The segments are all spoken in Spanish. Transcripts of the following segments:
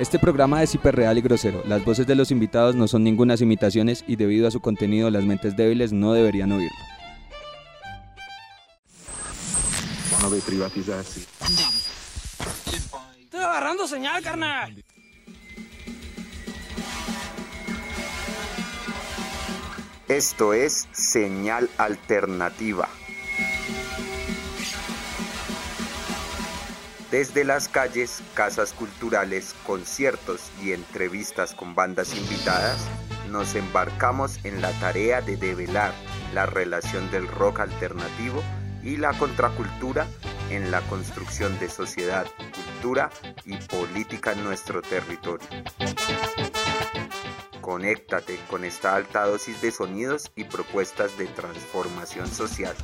Este programa es hiperreal y grosero. Las voces de los invitados no son ningunas imitaciones y debido a su contenido las mentes débiles no deberían oírlo. No ve privatizarse. Estoy agarrando señal, carnal. Esto es Señal Alternativa. Desde las calles, casas culturales, conciertos y entrevistas con bandas invitadas, nos embarcamos en la tarea de develar la relación del rock alternativo y la contracultura en la construcción de sociedad, cultura y política en nuestro territorio. Conéctate con esta alta dosis de sonidos y propuestas de transformación social.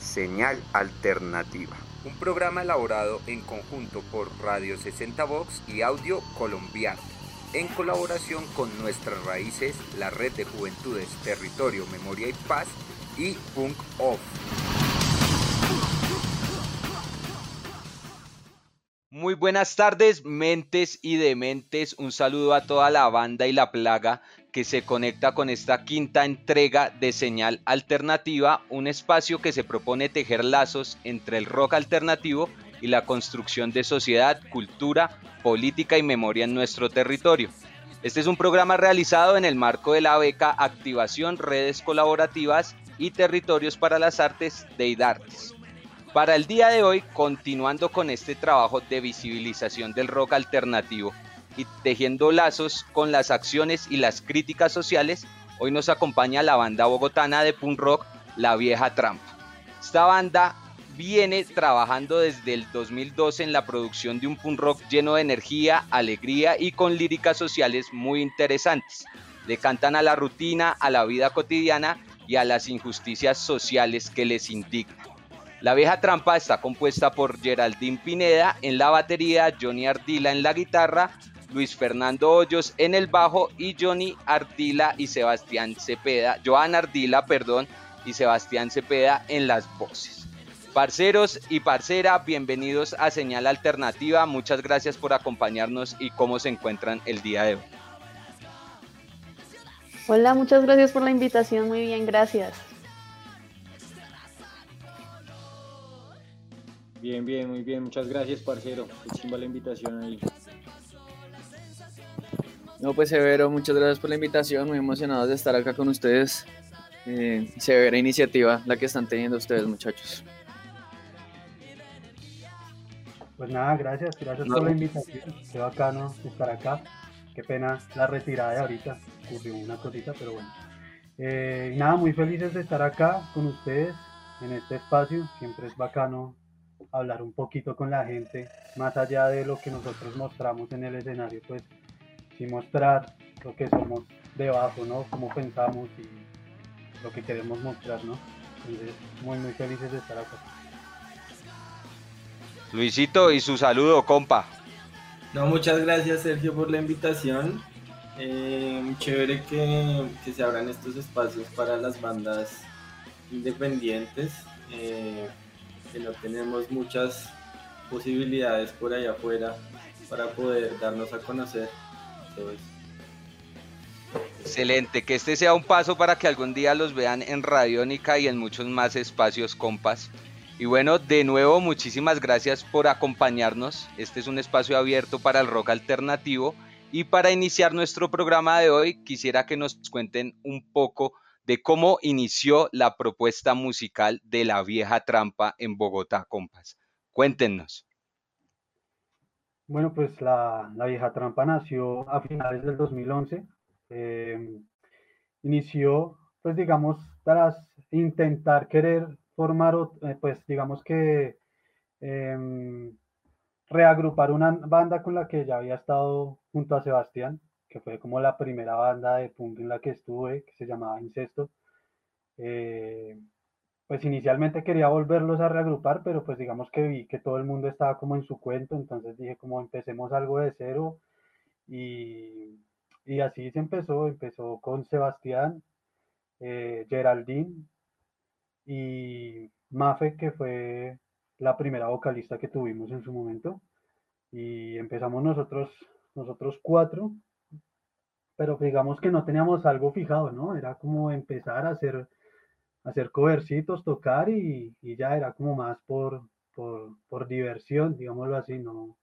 Señal Alternativa un programa elaborado en conjunto por Radio 60 Vox y Audio Colombiano, en colaboración con Nuestras Raíces, la Red de Juventudes, Territorio, Memoria y Paz y Punk Off. Muy buenas tardes, mentes y dementes. Un saludo a toda la banda y la plaga que se conecta con esta quinta entrega de Señal Alternativa, un espacio que se propone tejer lazos entre el rock alternativo y la construcción de sociedad, cultura, política y memoria en nuestro territorio. Este es un programa realizado en el marco de la beca Activación, Redes Colaborativas y Territorios para las Artes de IDARTES. Para el día de hoy, continuando con este trabajo de visibilización del rock alternativo, y tejiendo lazos con las acciones y las críticas sociales, hoy nos acompaña la banda bogotana de punk rock La Vieja Trampa. Esta banda viene trabajando desde el 2012 en la producción de un punk rock lleno de energía, alegría y con líricas sociales muy interesantes. Le cantan a la rutina, a la vida cotidiana y a las injusticias sociales que les indignan. La vieja trampa está compuesta por Geraldine Pineda en la batería, Johnny Ardila en la guitarra, Luis Fernando Hoyos en el bajo y Johnny Ardila y Sebastián Cepeda, Joan Ardila, perdón, y Sebastián Cepeda en las voces. Parceros y parcera, bienvenidos a Señal Alternativa. Muchas gracias por acompañarnos y cómo se encuentran el día de hoy. Hola, muchas gracias por la invitación. Muy bien, gracias. Bien, bien, muy bien. Muchas gracias, parcero. Qué chimba la invitación ahí. No, pues Severo, muchas gracias por la invitación, muy emocionados de estar acá con ustedes. Eh, severa iniciativa la que están teniendo ustedes, muchachos. Pues nada, gracias, gracias por la invitación. Qué bacano estar acá. Qué pena la retirada de ahorita, ocurrió una cosita, pero bueno. Eh, nada, muy felices de estar acá con ustedes en este espacio. Siempre es bacano hablar un poquito con la gente, más allá de lo que nosotros mostramos en el escenario, pues y mostrar lo que somos debajo, ¿no? Cómo pensamos y lo que queremos mostrar, ¿no? Entonces, muy, muy felices de estar acá. Luisito, y su saludo, compa. No, muchas gracias, Sergio, por la invitación. Eh, chévere que, que, se abran estos espacios para las bandas independientes, eh, que no tenemos muchas posibilidades por allá afuera para poder darnos a conocer. Excelente, que este sea un paso para que algún día los vean en Radiónica y en muchos más espacios compas. Y bueno, de nuevo, muchísimas gracias por acompañarnos. Este es un espacio abierto para el rock alternativo. Y para iniciar nuestro programa de hoy, quisiera que nos cuenten un poco de cómo inició la propuesta musical de La Vieja Trampa en Bogotá, compas. Cuéntenos. Bueno, pues la, vieja trampa nació a finales del 2011. Em, inició, pues digamos, tras intentar querer formar, eh, pues digamos que em, reagrupar una banda con la que ya había estado junto a Sebastián, que fue como la primera banda de punk en la que estuve, que se llamaba Incesto. Eh, pues inicialmente quería volverlos a reagrupar, pero pues digamos que vi que todo el mundo estaba como en su cuento, entonces dije como empecemos algo de cero y, y así se empezó, empezó con Sebastián, eh, Geraldine y Mafe, que fue la primera vocalista que tuvimos en su momento, y empezamos nosotros, nosotros cuatro, pero digamos que no teníamos algo fijado, ¿no? Era como empezar a hacer hacer covercitos, tocar y, ya era como más por, por, diversión, digámoslo así, no,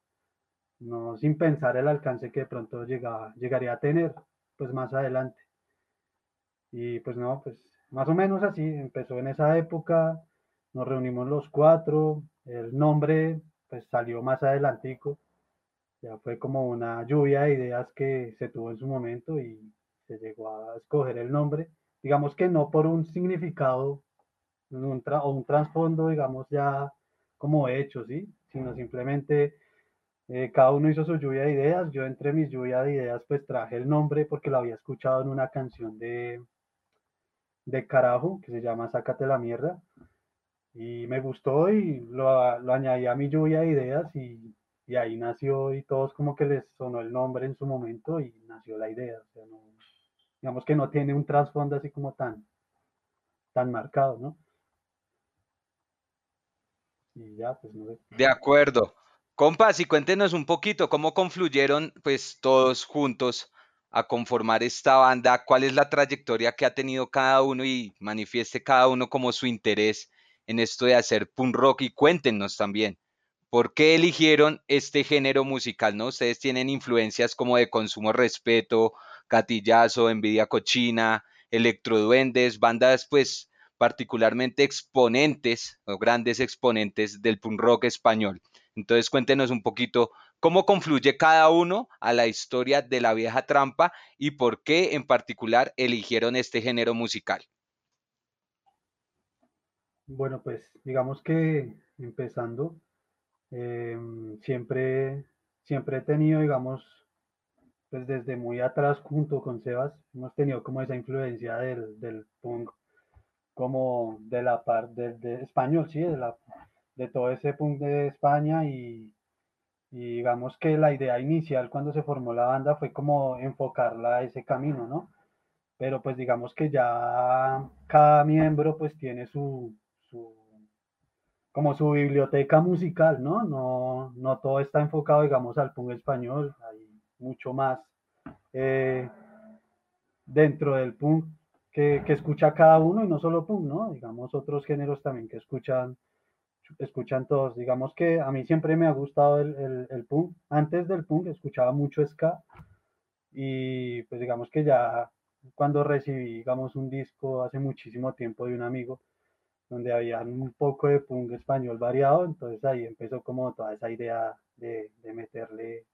no sin pensar el alcance que de pronto llegaría a tener pues más adelante. Y pues no, pues más o menos así, empezó en esa época, nos reunimos los cuatro, el nombre pues salió más adelantico, ya fue como una lluvia de ideas que se tuvo en su momento y se llegó a escoger el nombre digamos que no por un significado o un trasfondo, digamos, ya como hecho, ¿sí? Sino simplemente eh, cada uno hizo su lluvia de ideas. Yo entre mis lluvia de ideas pues traje el nombre porque lo había escuchado en una canción de, de Carajo que se llama Sácate la mierda. Y me gustó y lo, lo añadí a mi lluvia de ideas y, y, ahí nació y todos como que les sonó el nombre en su momento y nació la idea. No, digamos que no tiene un trasfondo así como tan, tan marcado, ¿no? Y ya, pues no sé. De acuerdo. Compas, y cuéntenos un poquito cómo confluyeron pues todos juntos a conformar esta banda, cuál es la trayectoria que ha tenido cada uno y manifieste cada uno como su interés en esto de hacer punk rock y cuéntenos también por qué eligieron este género musical, ¿no? Ustedes tienen influencias como de consumo respeto, Catillazo, Envidia Cochina, Electroduendes, bandas pues particularmente exponentes o grandes exponentes del punk rock español. Entonces cuéntenos un poquito cómo confluye cada uno a la historia de la vieja trampa y por qué en particular eligieron este género musical. Bueno, pues digamos que empezando, em, siempre, siempre he tenido, digamos, pues desde muy atrás junto con Sebas hemos tenido como esa influencia del, del punk como de la parte de, español, sí, de, la, de todo ese punk de España y, y, digamos que la idea inicial cuando se formó la banda fue como enfocarla a ese camino, ¿no? Pero pues digamos que ya cada miembro pues tiene su, su como su biblioteca musical, ¿no? No, no todo está enfocado, digamos, al punk español, hay mucho más eh, dentro del punk que, escucha cada uno y no solo punk, ¿no? Digamos otros géneros también que escuchan, escuchan todos. Digamos que a mí siempre me ha gustado el, el, punk. Antes del punk escuchaba mucho ska y pues digamos que ya cuando recibí, digamos, un disco hace muchísimo tiempo de un amigo donde había un poco de punk español variado, entonces ahí empezó como toda esa idea de, de meterle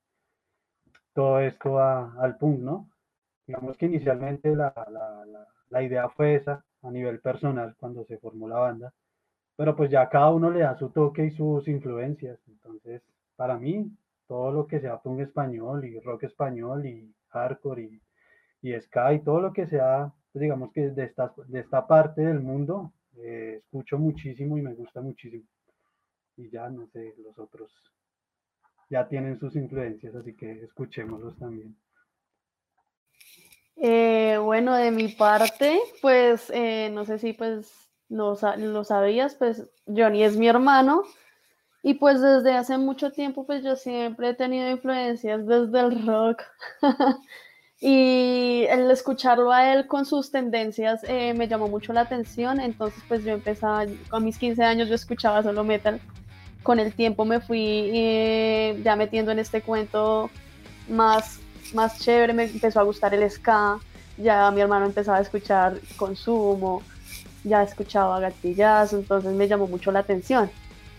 todo esto al punk, ¿no? Digamos que inicialmente la, idea fue esa a nivel personal cuando se formó la banda, pero pues ya cada uno le da su toque y sus influencias, entonces para mí todo lo que sea punk español y rock español y hardcore y, y ska y todo lo que sea, pues digamos que de esta, de esta parte del mundo, eh, escucho muchísimo y me gusta muchísimo. Y ya no sé, los otros ya tienen sus influencias, así que escuchémoslos también. Eh, bueno, de mi parte, pues eh, no sé si pues lo, lo, sabías, pues Johnny es mi hermano. Y pues desde hace mucho tiempo pues yo siempre he tenido influencias desde el rock. Y el escucharlo a él con sus tendencias eh, me llamó mucho la atención, entonces pues yo empezaba, a mis 15 años yo escuchaba solo metal. Con el tiempo me fui eh, ya metiendo en este cuento más, más chévere, me empezó a gustar el ska, ya mi hermano empezaba a escuchar consumo, ya escuchaba gatillazo, entonces me llamó mucho la atención.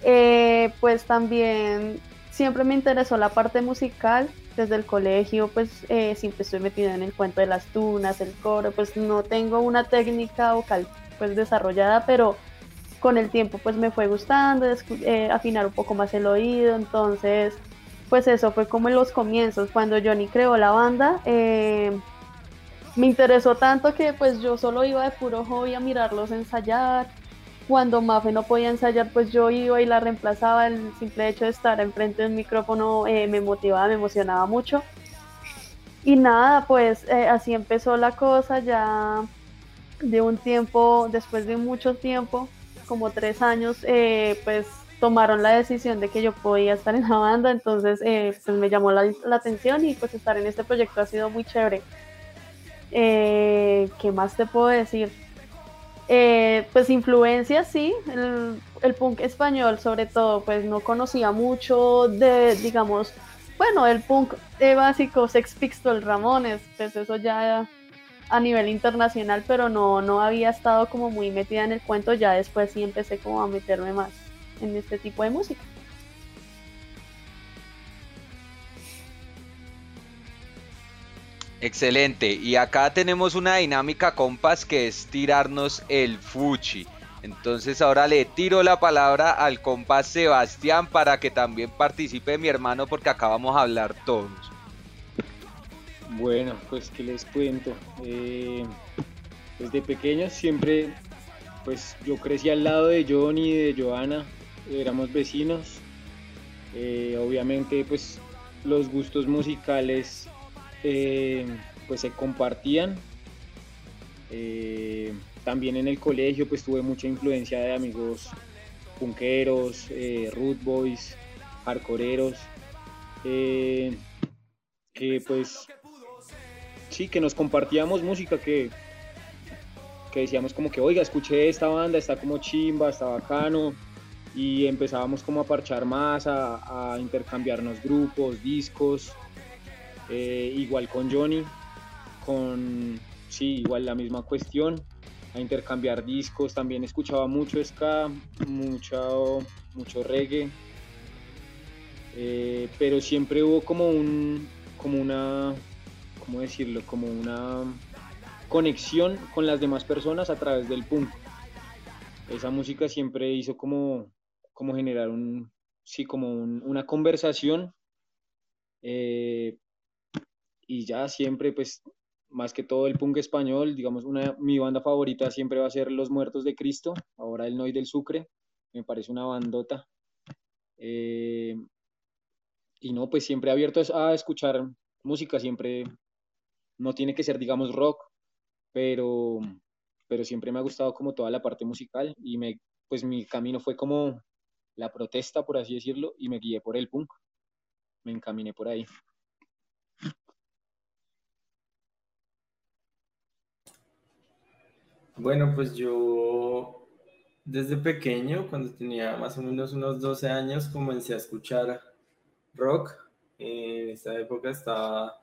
Eh, pues también siempre me interesó la parte musical, desde el colegio pues eh, siempre estoy metida en el cuento de las tunas, el coro, pues no tengo una técnica vocal pues desarrollada, pero con el tiempo pues me fue gustando, eh, afinar un poco más el oído, entonces pues eso fue como en los comienzos, cuando Johnny creó la banda, eh, me interesó tanto que pues yo solo iba de puro hobby a mirarlos ensayar Cuando Mafe no podía ensayar, pues yo iba y la reemplazaba. El simple hecho de estar enfrente de un micrófono eh, me motivaba, me emocionaba mucho. Y nada, pues eh, así empezó la cosa ya de un tiempo, después de mucho tiempo, como tres años, eh, pues tomaron la decisión de que yo podía estar en la banda, entonces eh, pues me llamó la, atención y pues estar en este proyecto ha sido muy chévere. ¿Qué más te puedo decir? pues influencia, sí, el, el, punk español sobre todo, pues no conocía mucho de, digamos, bueno, el punk básico, Sex Pistols, Ramones, pues eso ya a nivel internacional, pero no, no había estado como muy metida en el cuento, ya después sí empecé como a meterme más en este tipo de música. Excelente, y acá tenemos una dinámica compas que es tirarnos el fuchi. Entonces ahora le tiro la palabra al compás Sebastián para que también participe mi hermano porque acá vamos a hablar todos. Bueno, pues que les cuento. Eh, desde pequeño siempre, pues yo crecí al lado de Johnny y de Joana, éramos vecinos. Eh, obviamente, pues los gustos musicales eh, pues se compartían. También en el colegio pues tuve mucha influencia de amigos punqueros, eh, root boys, hardcoreeros, eh, que pues sí, que nos compartíamos música que, que decíamos como que, oiga, escuché esta banda, está como chimba, está bacano, y empezábamos como a parchar más, a, intercambiarnos grupos, discos, eh, igual con Johnny, con, sí, igual la misma cuestión, a intercambiar discos, también escuchaba mucho ska, mucho, mucho reggae, eh, pero siempre hubo como un, como una, ¿cómo decirlo? Como una conexión con las demás personas a través del punk. Esa música siempre hizo como, como generar un, sí, como una conversación eh, y ya siempre pues más que todo el punk español, digamos, una, mi banda favorita siempre va a ser Los Muertos de Cristo, ahora el Noy del Sucre, me parece una bandota. Eh, y no, pues siempre abierto a escuchar música, siempre, no tiene que ser, digamos, rock, pero, pero siempre me ha gustado como toda la parte musical y me, pues mi camino fue como la protesta, por así decirlo, y me guié por el punk, me encaminé por ahí. Bueno, pues yo desde pequeño, cuando tenía más o menos unos 12 años, comencé a escuchar rock. En esta época estaba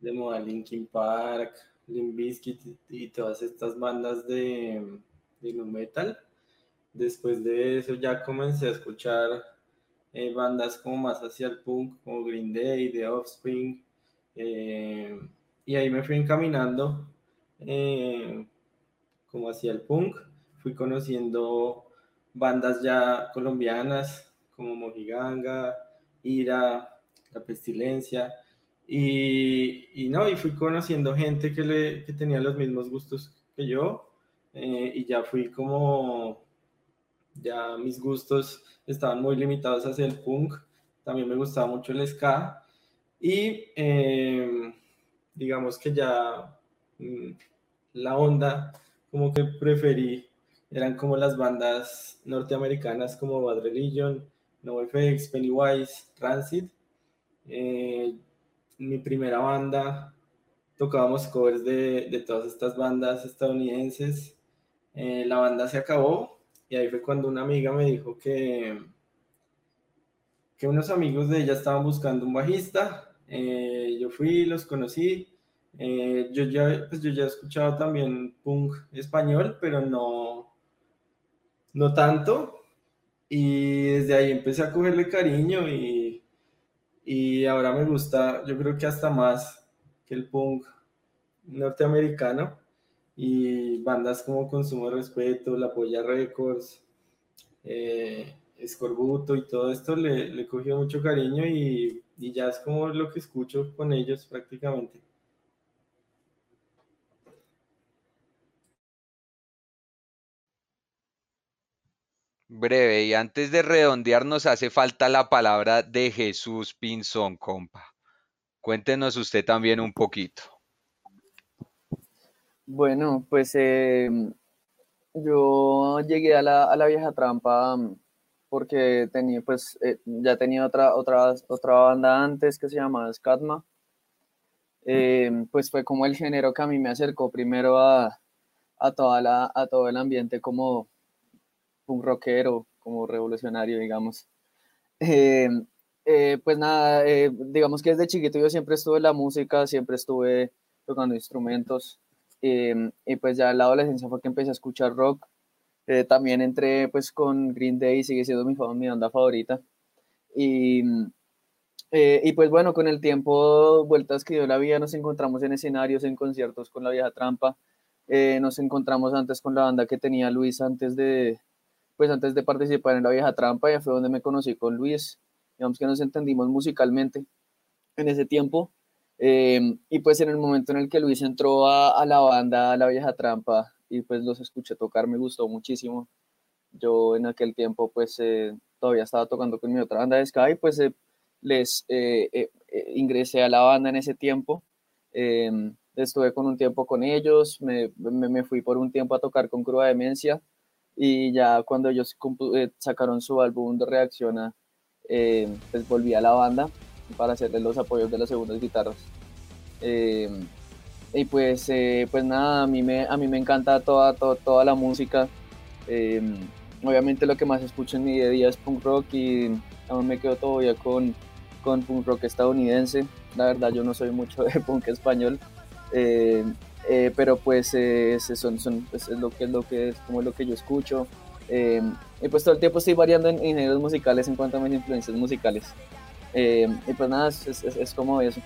de moda Linkin Park, Limp Bizkit y todas estas bandas de, de metal. Después de eso ya comencé a escuchar eh, bandas como más hacia el punk, como Green Day, The Offspring. Eh, y ahí me fui encaminando. Eh, como hacia el punk. Fui conociendo bandas ya colombianas como Mojiganga, Ira, La Pestilencia. Y, y, no, y fui conociendo gente que, le, que tenía los mismos gustos que yo. Eh, y ya fui como, ya mis gustos estaban muy limitados hacia el punk. También me gustaba mucho el ska. Y eh, digamos que ya mm, la onda como que preferí, eran como las bandas norteamericanas como Bad Religion, NoFX, Pennywise, Rancid. Eh, mi primera banda, tocábamos covers de, de todas estas bandas estadounidenses. Eh, la banda se acabó y ahí fue cuando una amiga me dijo que, que unos amigos de ella estaban buscando un bajista. Eh, yo fui, los conocí eh, yo, ya, pues yo ya he escuchado también punk español, pero no, no tanto. Y desde ahí empecé a cogerle cariño y, y ahora me gusta, yo creo que hasta más que el punk norteamericano y bandas como Consumo Respeto, La Polla Records, eh, Escorbuto y todo esto le, le cogió mucho cariño y, y ya es como lo que escucho con ellos prácticamente. Breve, y antes de redondear nos hace falta la palabra de Jesús Pinzón, compa. Cuéntenos usted también un poquito. Bueno, pues eh, yo llegué a la, a la vieja trampa porque tenía, pues, eh, ya tenía otra, otra, otra banda antes que se llamaba Scatma. Eh, pues fue como el género que a mí me acercó primero a, a, toda la, a todo el ambiente como un rockero, como revolucionario, digamos. pues nada, digamos que desde chiquito yo siempre estuve en la música, siempre estuve tocando instrumentos. Y pues ya en la adolescencia fue que empecé a escuchar rock. Eh, también entré pues con Green Day, sigue siendo mi, mi banda favorita. Y, eh, y pues bueno, con el tiempo, vueltas que dio la vida, nos encontramos en escenarios, en conciertos con la vieja trampa. Eh, nos encontramos antes con la banda que tenía Luis antes de, pues antes de participar en la vieja trampa, ya fue donde me conocí con Luis. Digamos que nos entendimos musicalmente en ese tiempo. Em, y pues en el momento en el que Luis entró a, la banda, a la vieja trampa, y pues los escuché tocar, me gustó muchísimo. Yo en aquel tiempo pues eh, todavía estaba tocando con mi otra banda de Sky, pues eh, les eh, ingresé a la banda en ese tiempo. Em, estuve con un tiempo con ellos, me, me, fui por un tiempo a tocar con Cruda Demencia y ya cuando ellos sacaron su álbum de Reacciona, pues volví a la banda para hacerle los apoyos de las segundas guitarras. Eh, y pues, eh, pues nada, a mí me, a mí me encanta toda, toda, la música. Eh, obviamente lo que más escucho en mi día a día es punk rock y aún me quedo todavía con, con punk rock estadounidense. La verdad yo no soy mucho de punk español. Pero pues son, son, es lo que es lo que es como lo que yo escucho. y pues todo el tiempo estoy variando en, en géneros musicales en cuanto a mis influencias musicales. Eh, y pues nada, es, como eso.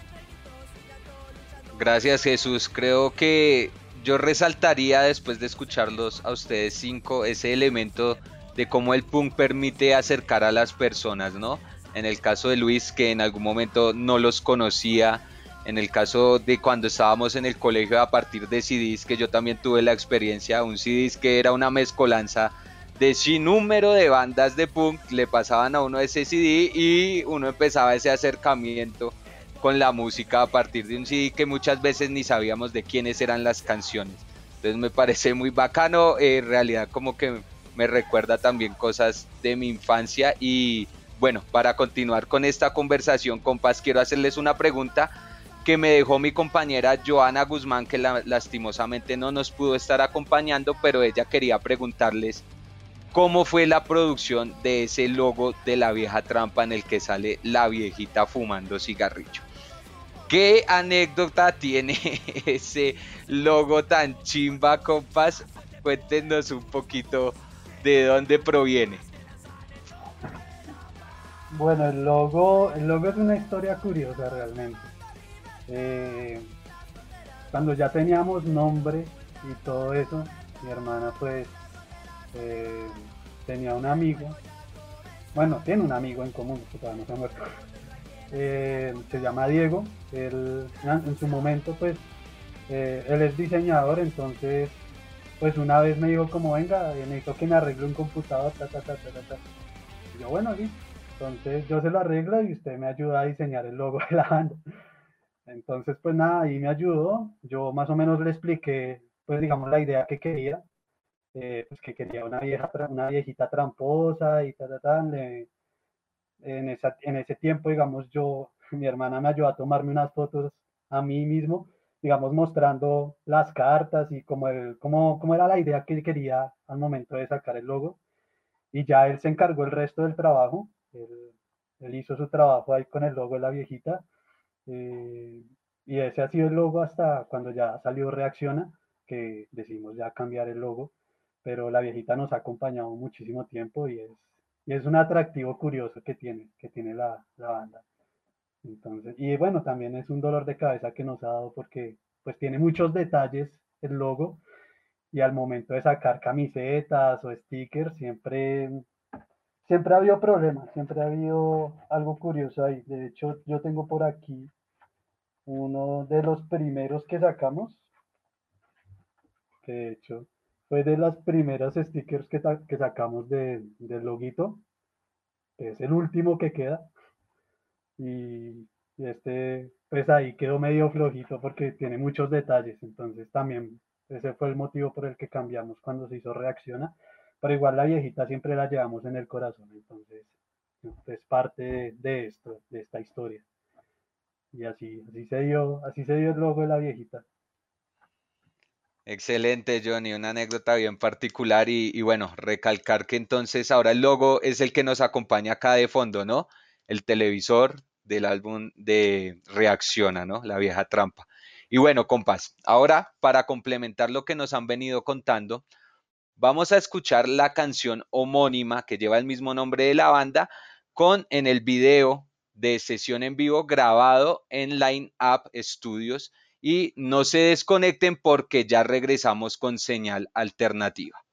Gracias Jesús. Creo que yo resaltaría después de escucharlos a ustedes cinco ese elemento de cómo el punk permite acercar a las personas, ¿no? En el caso de Luis, que en algún momento no los conocía, en el caso de cuando estábamos en el colegio a partir de CDs, que yo también tuve la experiencia, un CDs que era una mezcolanza de sin número de bandas de punk le pasaban a uno ese CD y uno empezaba ese acercamiento con la música a partir de un CD que muchas veces ni sabíamos de quiénes eran las canciones. Entonces me parece muy bacano, en realidad como que me recuerda también cosas de mi infancia y bueno, para continuar con esta conversación, compas, quiero hacerles una pregunta que me dejó mi compañera Joana Guzmán, que lastimosamente no nos pudo estar acompañando, pero ella quería preguntarles cómo fue la producción de ese logo de la vieja trampa en el que sale la viejita fumando cigarrillo. ¿Qué anécdota tiene ese logo tan chimba, compas? Cuéntenos un poquito de dónde proviene. Bueno, el logo, el logo es una historia curiosa realmente. Eh, cuando ya teníamos nombre y todo eso, mi hermana pues eh, tenía un amigo, bueno, tiene un amigo en común, no se ha muerto. Eh, se llama Diego, él en su momento pues él es diseñador, entonces pues una vez me dijo como venga, necesito que me arregle un computador, ta, ta, ta, Y yo bueno, sí. Entonces yo se lo arreglo y usted me ayuda a diseñar el logo de la banda. Entonces pues nada, ahí me ayudó, yo más o menos le expliqué pues digamos la idea que quería eh, pues que quería una vieja una viejita tramposa y tal, tal, en, esa, en ese tiempo, digamos, yo, mi hermana me ayudó a tomarme unas fotos a mí mismo, digamos, mostrando las cartas y como, el, como, como era la idea que quería al momento de sacar el logo. Y ya él se encargó el resto del trabajo. Él, hizo su trabajo ahí con el logo de la viejita. Eh, y ese ha sido el logo hasta cuando ya salió Reacciona, que decidimos ya cambiar el logo pero la viejita nos ha acompañado muchísimo tiempo y es, y es un atractivo curioso que tiene, que tiene la, la, banda. Entonces, y bueno, también es un dolor de cabeza que nos ha dado porque pues tiene muchos detalles el logo y al momento de sacar camisetas o stickers siempre siempre ha habido problemas, siempre ha habido algo curioso ahí. De hecho, yo tengo por aquí uno de los primeros que sacamos, que de hecho fue de las primeras stickers que, que sacamos de, del loguito, es el último que queda. Y, este, pues ahí quedó medio flojito porque tiene muchos detalles, entonces también ese fue el motivo por el que cambiamos cuando se hizo Reacciona, pero igual la viejita siempre la llevamos en el corazón, entonces es parte de, esto, de esta historia. Y así, así se dio, así se dio el logo de la viejita. Excelente, Johnny, una anécdota bien particular y, y, bueno, recalcar que entonces ahora el logo es el que nos acompaña acá de fondo, ¿no? El televisor del álbum de Reacciona, ¿no? La vieja trampa. Y bueno, compas, ahora para complementar lo que nos han venido contando, vamos a escuchar la canción homónima que lleva el mismo nombre de la banda con en el video de sesión en vivo grabado en Line Up Studios y no se desconecten porque ya regresamos con señal alternativa.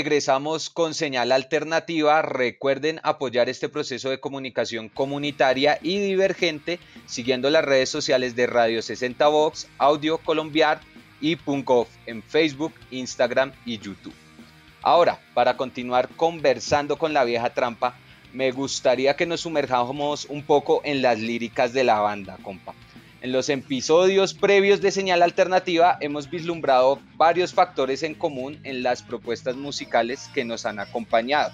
Regresamos con señal alternativa. Recuerden apoyar este proceso de comunicación comunitaria y divergente siguiendo las redes sociales de Radio 60 Vox, Audio Colombiar y Punkoff en Facebook, Instagram y YouTube. Ahora, para continuar conversando con la vieja trampa, me gustaría que nos sumerjamos un poco en las líricas de la banda, compa. En los episodios previos de Señal Alternativa hemos vislumbrado varios factores en común en las propuestas musicales que nos han acompañado,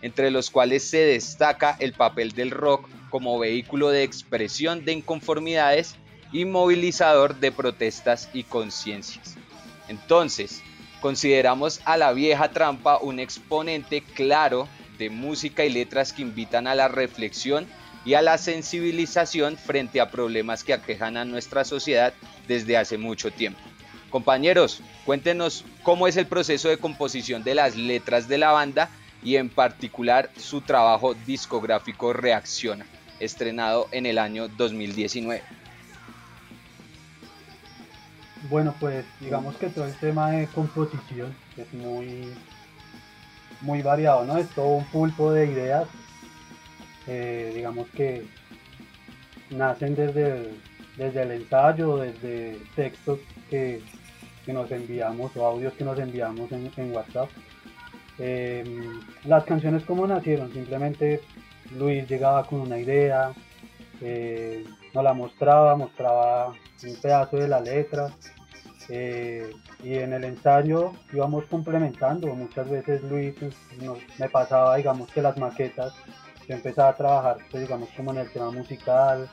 entre los cuales se destaca el papel del rock como vehículo de expresión de inconformidades y movilizador de protestas y conciencias. Entonces, consideramos a la vieja trampa un exponente claro de música y letras que invitan a la reflexión y a la sensibilización frente a problemas que aquejan a nuestra sociedad desde hace mucho tiempo. Compañeros, cuéntenos cómo es el proceso de composición de las letras de la banda y en particular su trabajo discográfico Reacciona. estrenado en el año 2019. Bueno, pues digamos que todo el tema de composición es muy, muy variado, ¿no? Es todo un pulpo de ideas, digamos que nacen desde el, desde el ensayo, desde textos que, nos enviamos o audios que nos enviamos en, WhatsApp. Em, las canciones como nacieron, simplemente Luis llegaba con una idea, eh, nos la mostraba, mostraba un pedazo de la letra eh, y en el ensayo íbamos complementando. Muchas veces Luis pues, me pasaba, digamos, que las maquetas, yo empezaba a trabajar, pues, digamos, como en el tema musical,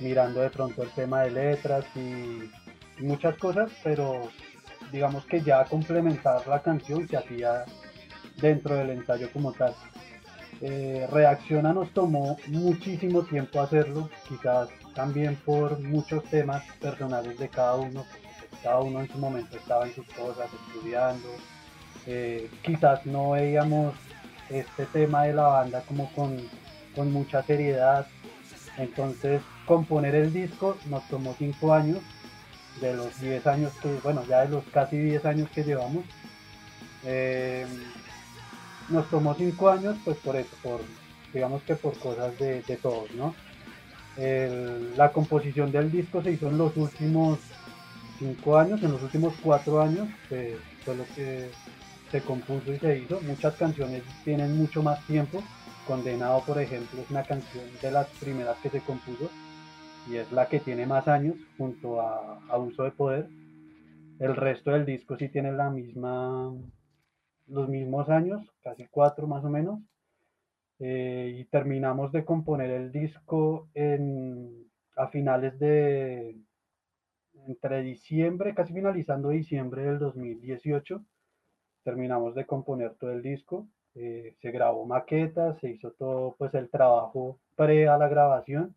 mirando de pronto el tema de letras y, muchas cosas, pero digamos que ya complementar la canción se hacía dentro del ensayo como tal. Eh, Reacciona nos tomó muchísimo tiempo hacerlo, quizás también por muchos temas personales de cada uno, cada uno en su momento estaba en sus cosas, estudiando, eh, quizás no veíamos este tema de la banda como con, con mucha seriedad, entonces componer el disco nos tomó 5 años, de los 10 años que, bueno, ya de los casi 10 años que llevamos. Eh, nos tomó 5 años, pues por eso, por, digamos que por cosas de, todos, ¿no? la composición del disco se hizo en los últimos 5 años, en los últimos 4 años, fue lo que se compuso y se hizo. Muchas canciones tienen mucho más tiempo. Condenado, por ejemplo, es una canción de las primeras que se compuso y es la que tiene más años junto a Abuso de Poder. El resto del disco sí tiene la misma, los mismos años, casi cuatro más o menos. Eh, y terminamos de componer el disco en, a finales de entre diciembre, casi finalizando diciembre del 2018, terminamos de componer todo el disco. Eh, se grabó maquetas, se hizo todo pues el trabajo pre a la grabación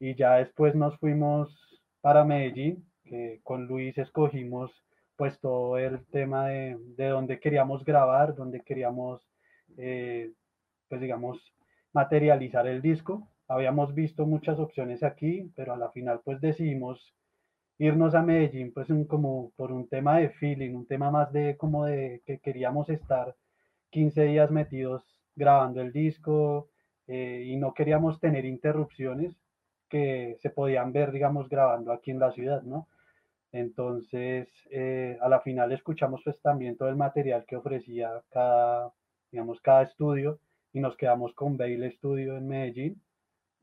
y ya después nos fuimos para Medellín, que con Luis escogimos pues todo el tema de, de dónde queríamos grabar, dónde queríamos, eh, pues digamos, materializar el disco. Habíamos visto muchas opciones aquí, pero a la final pues decidimos irnos a Medellín pues como por un tema de feeling, un tema más de como de que queríamos estar 15 días metidos grabando el disco eh, y no queríamos tener interrupciones que se podían ver, digamos, grabando aquí en la ciudad, ¿no? Entonces, eh, a la final escuchamos pues también todo el material que ofrecía cada, digamos, cada estudio y nos quedamos con Bail Studio en Medellín,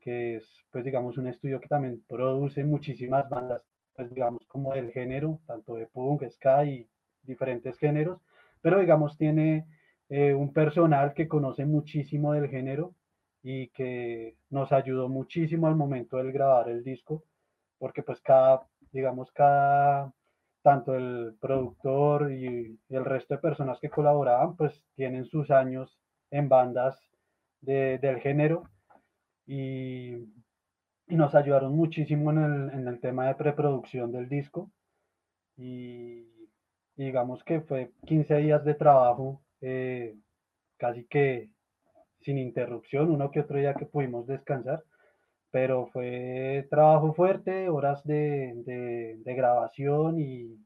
que es, pues, digamos, un estudio que también produce muchísimas bandas, pues, digamos, como del género, tanto de punk, ska y diferentes géneros, pero, digamos, tiene eh, un personal que conoce muchísimo del género y que nos ayudó muchísimo al momento del grabar el disco, porque pues cada, digamos, cada, tanto el productor y, el resto de personas que colaboraban, pues tienen sus años en bandas del género y, y, nos ayudaron muchísimo en el, en el, tema de preproducción del disco. Y, digamos que fue 15 días de trabajo eh, casi que sin interrupción, uno que otro día que pudimos descansar, pero fue trabajo fuerte, horas de, de, grabación y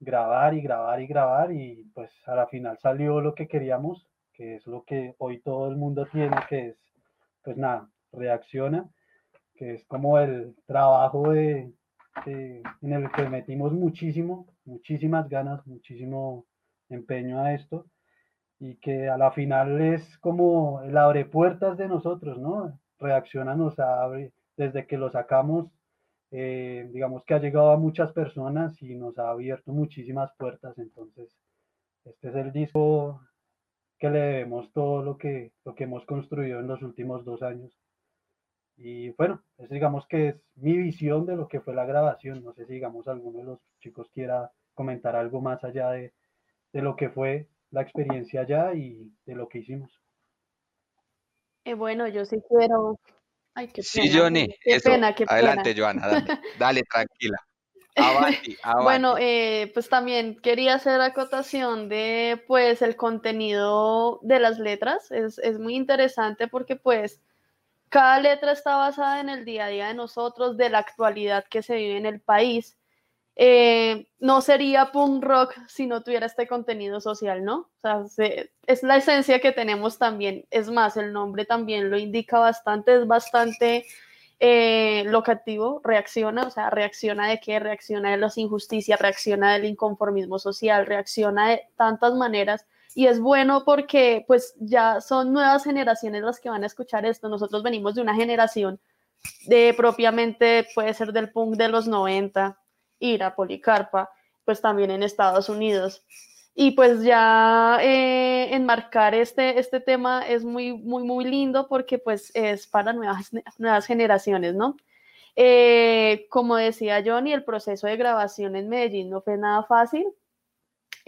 grabar y grabar y grabar y pues a la final salió lo que queríamos, que es lo que hoy todo el mundo tiene, que es pues nada, reacciona, que es como el trabajo de, en el que metimos muchísimo, muchísimas ganas, muchísimo empeño a esto y que a la final es como el abre puertas de nosotros, ¿no? Reacciona, nos abre, desde que lo sacamos, eh, digamos que ha llegado a muchas personas y nos ha abierto muchísimas puertas, entonces este es el disco que le debemos todo lo que, lo que hemos construido en los últimos dos años. Y bueno, es digamos que es mi visión de lo que fue la grabación. No sé si digamos alguno de los chicos quiera comentar algo más allá de, de lo que fue la experiencia allá y de lo que hicimos. Eh, bueno, yo sí quiero. Ay, qué pena. Sí, Johnny. Qué pena, qué Adelante, Joana, dale, dale tranquila. Bueno, eh, pues también quería hacer acotación de pues el contenido de las letras. Es, es muy interesante porque pues cada letra está basada en el día a día de nosotros, de la actualidad que se vive en el país. Eh, no sería punk rock si no tuviera este contenido social, ¿no? O sea, es la esencia que tenemos también. Es más, el nombre también lo indica bastante, es bastante eh, locativo, reacciona, o sea, reacciona de qué, reacciona de las injusticias, reacciona del inconformismo social, reacciona de tantas maneras y es bueno porque pues ya son nuevas generaciones las que van a escuchar esto. Nosotros venimos de una generación de propiamente, puede ser del punk de los 90, Ira, Policarpa, pues también en Estados Unidos. Y pues ya eh, enmarcar este, este tema es muy, muy, muy lindo porque pues es para nuevas, nuevas generaciones, ¿no? Eh, como decía Johnny, el proceso de grabación en Medellín no fue nada fácil.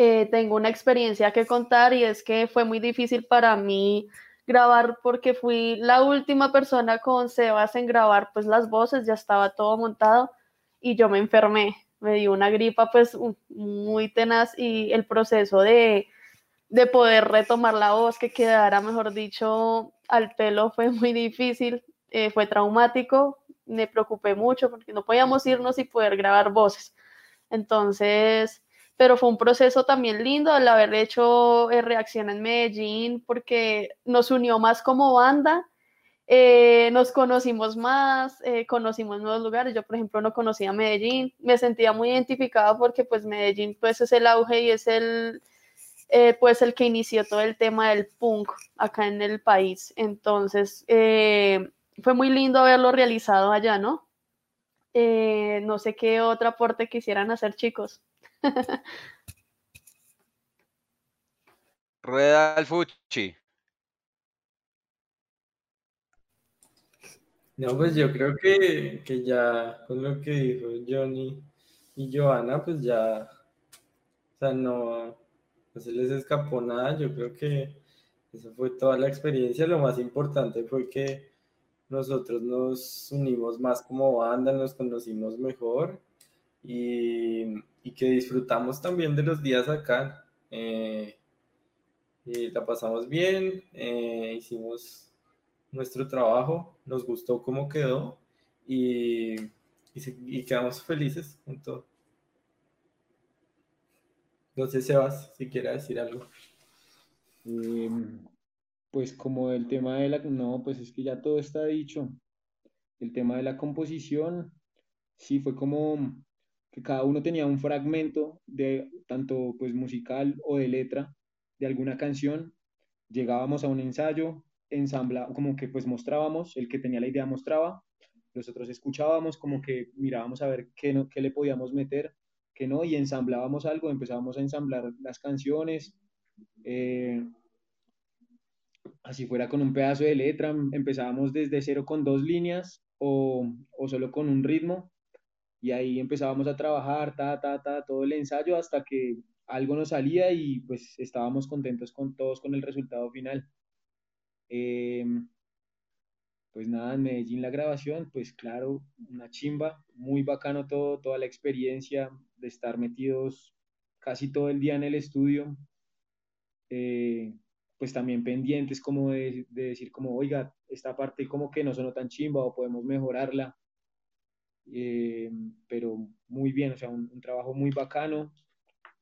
Eh, tengo una experiencia que contar y es que fue muy difícil para mí grabar porque fui la última persona con Sebas en grabar pues las voces, ya estaba todo montado y yo me enfermé me dio una gripa pues muy tenaz y el proceso de, poder retomar la voz, que quedara, mejor dicho, al pelo fue muy difícil, eh, fue traumático, me preocupé mucho porque no podíamos irnos y poder grabar voces. Entonces, pero fue un proceso también lindo el haber hecho eh, reacción en Medellín porque nos unió más como banda eh, nos conocimos más, eh, conocimos nuevos lugares. Yo, por ejemplo, no conocía Medellín, me sentía muy identificada porque pues Medellín pues es el auge y es el, eh, pues el que inició todo el tema del punk acá en el país. Entonces, fue muy lindo haberlo realizado allá, ¿no? no sé qué otro aporte quisieran hacer, chicos. Rueda al Fuchi. No, pues yo creo que, ya con lo que dijo Johnny y Johanna, pues ya, o sea, no, se les escapó nada. Yo creo que esa fue toda la experiencia. Lo más importante fue que nosotros nos unimos más como banda, nos conocimos mejor y, que disfrutamos también de los días acá. Eh, y la pasamos bien, eh, hicimos nuestro trabajo, nos gustó cómo quedó y, y, quedamos felices con todo. No sé, Sebas, si quiere decir algo. Em, pues como el tema de la... No, pues es que ya todo está dicho. El tema de la composición, sí, fue como que cada uno tenía un fragmento de tanto pues musical o de letra de alguna canción. Llegábamos a un ensayo, ensambla, como que pues mostrábamos, el que tenía la idea mostraba, nosotros escuchábamos, como que mirábamos a ver qué, no, qué le podíamos meter, qué no, y ensamblábamos algo, empezábamos a ensamblar las canciones, eh, así fuera con un pedazo de letra, empezábamos desde cero con dos líneas o, o solo con un ritmo, y ahí empezábamos a trabajar, ta, ta, ta, todo el ensayo hasta que algo nos salía y pues estábamos contentos con todos con el resultado final. Em, pues nada, en Medellín la grabación, pues claro, una chimba, muy bacano todo, toda la experiencia de estar metidos casi todo el día en el estudio, eh, pues también pendientes como de, decir como, oiga, esta parte como que no sonó tan chimba o podemos mejorarla, em, pero muy bien, o sea, un, trabajo muy bacano,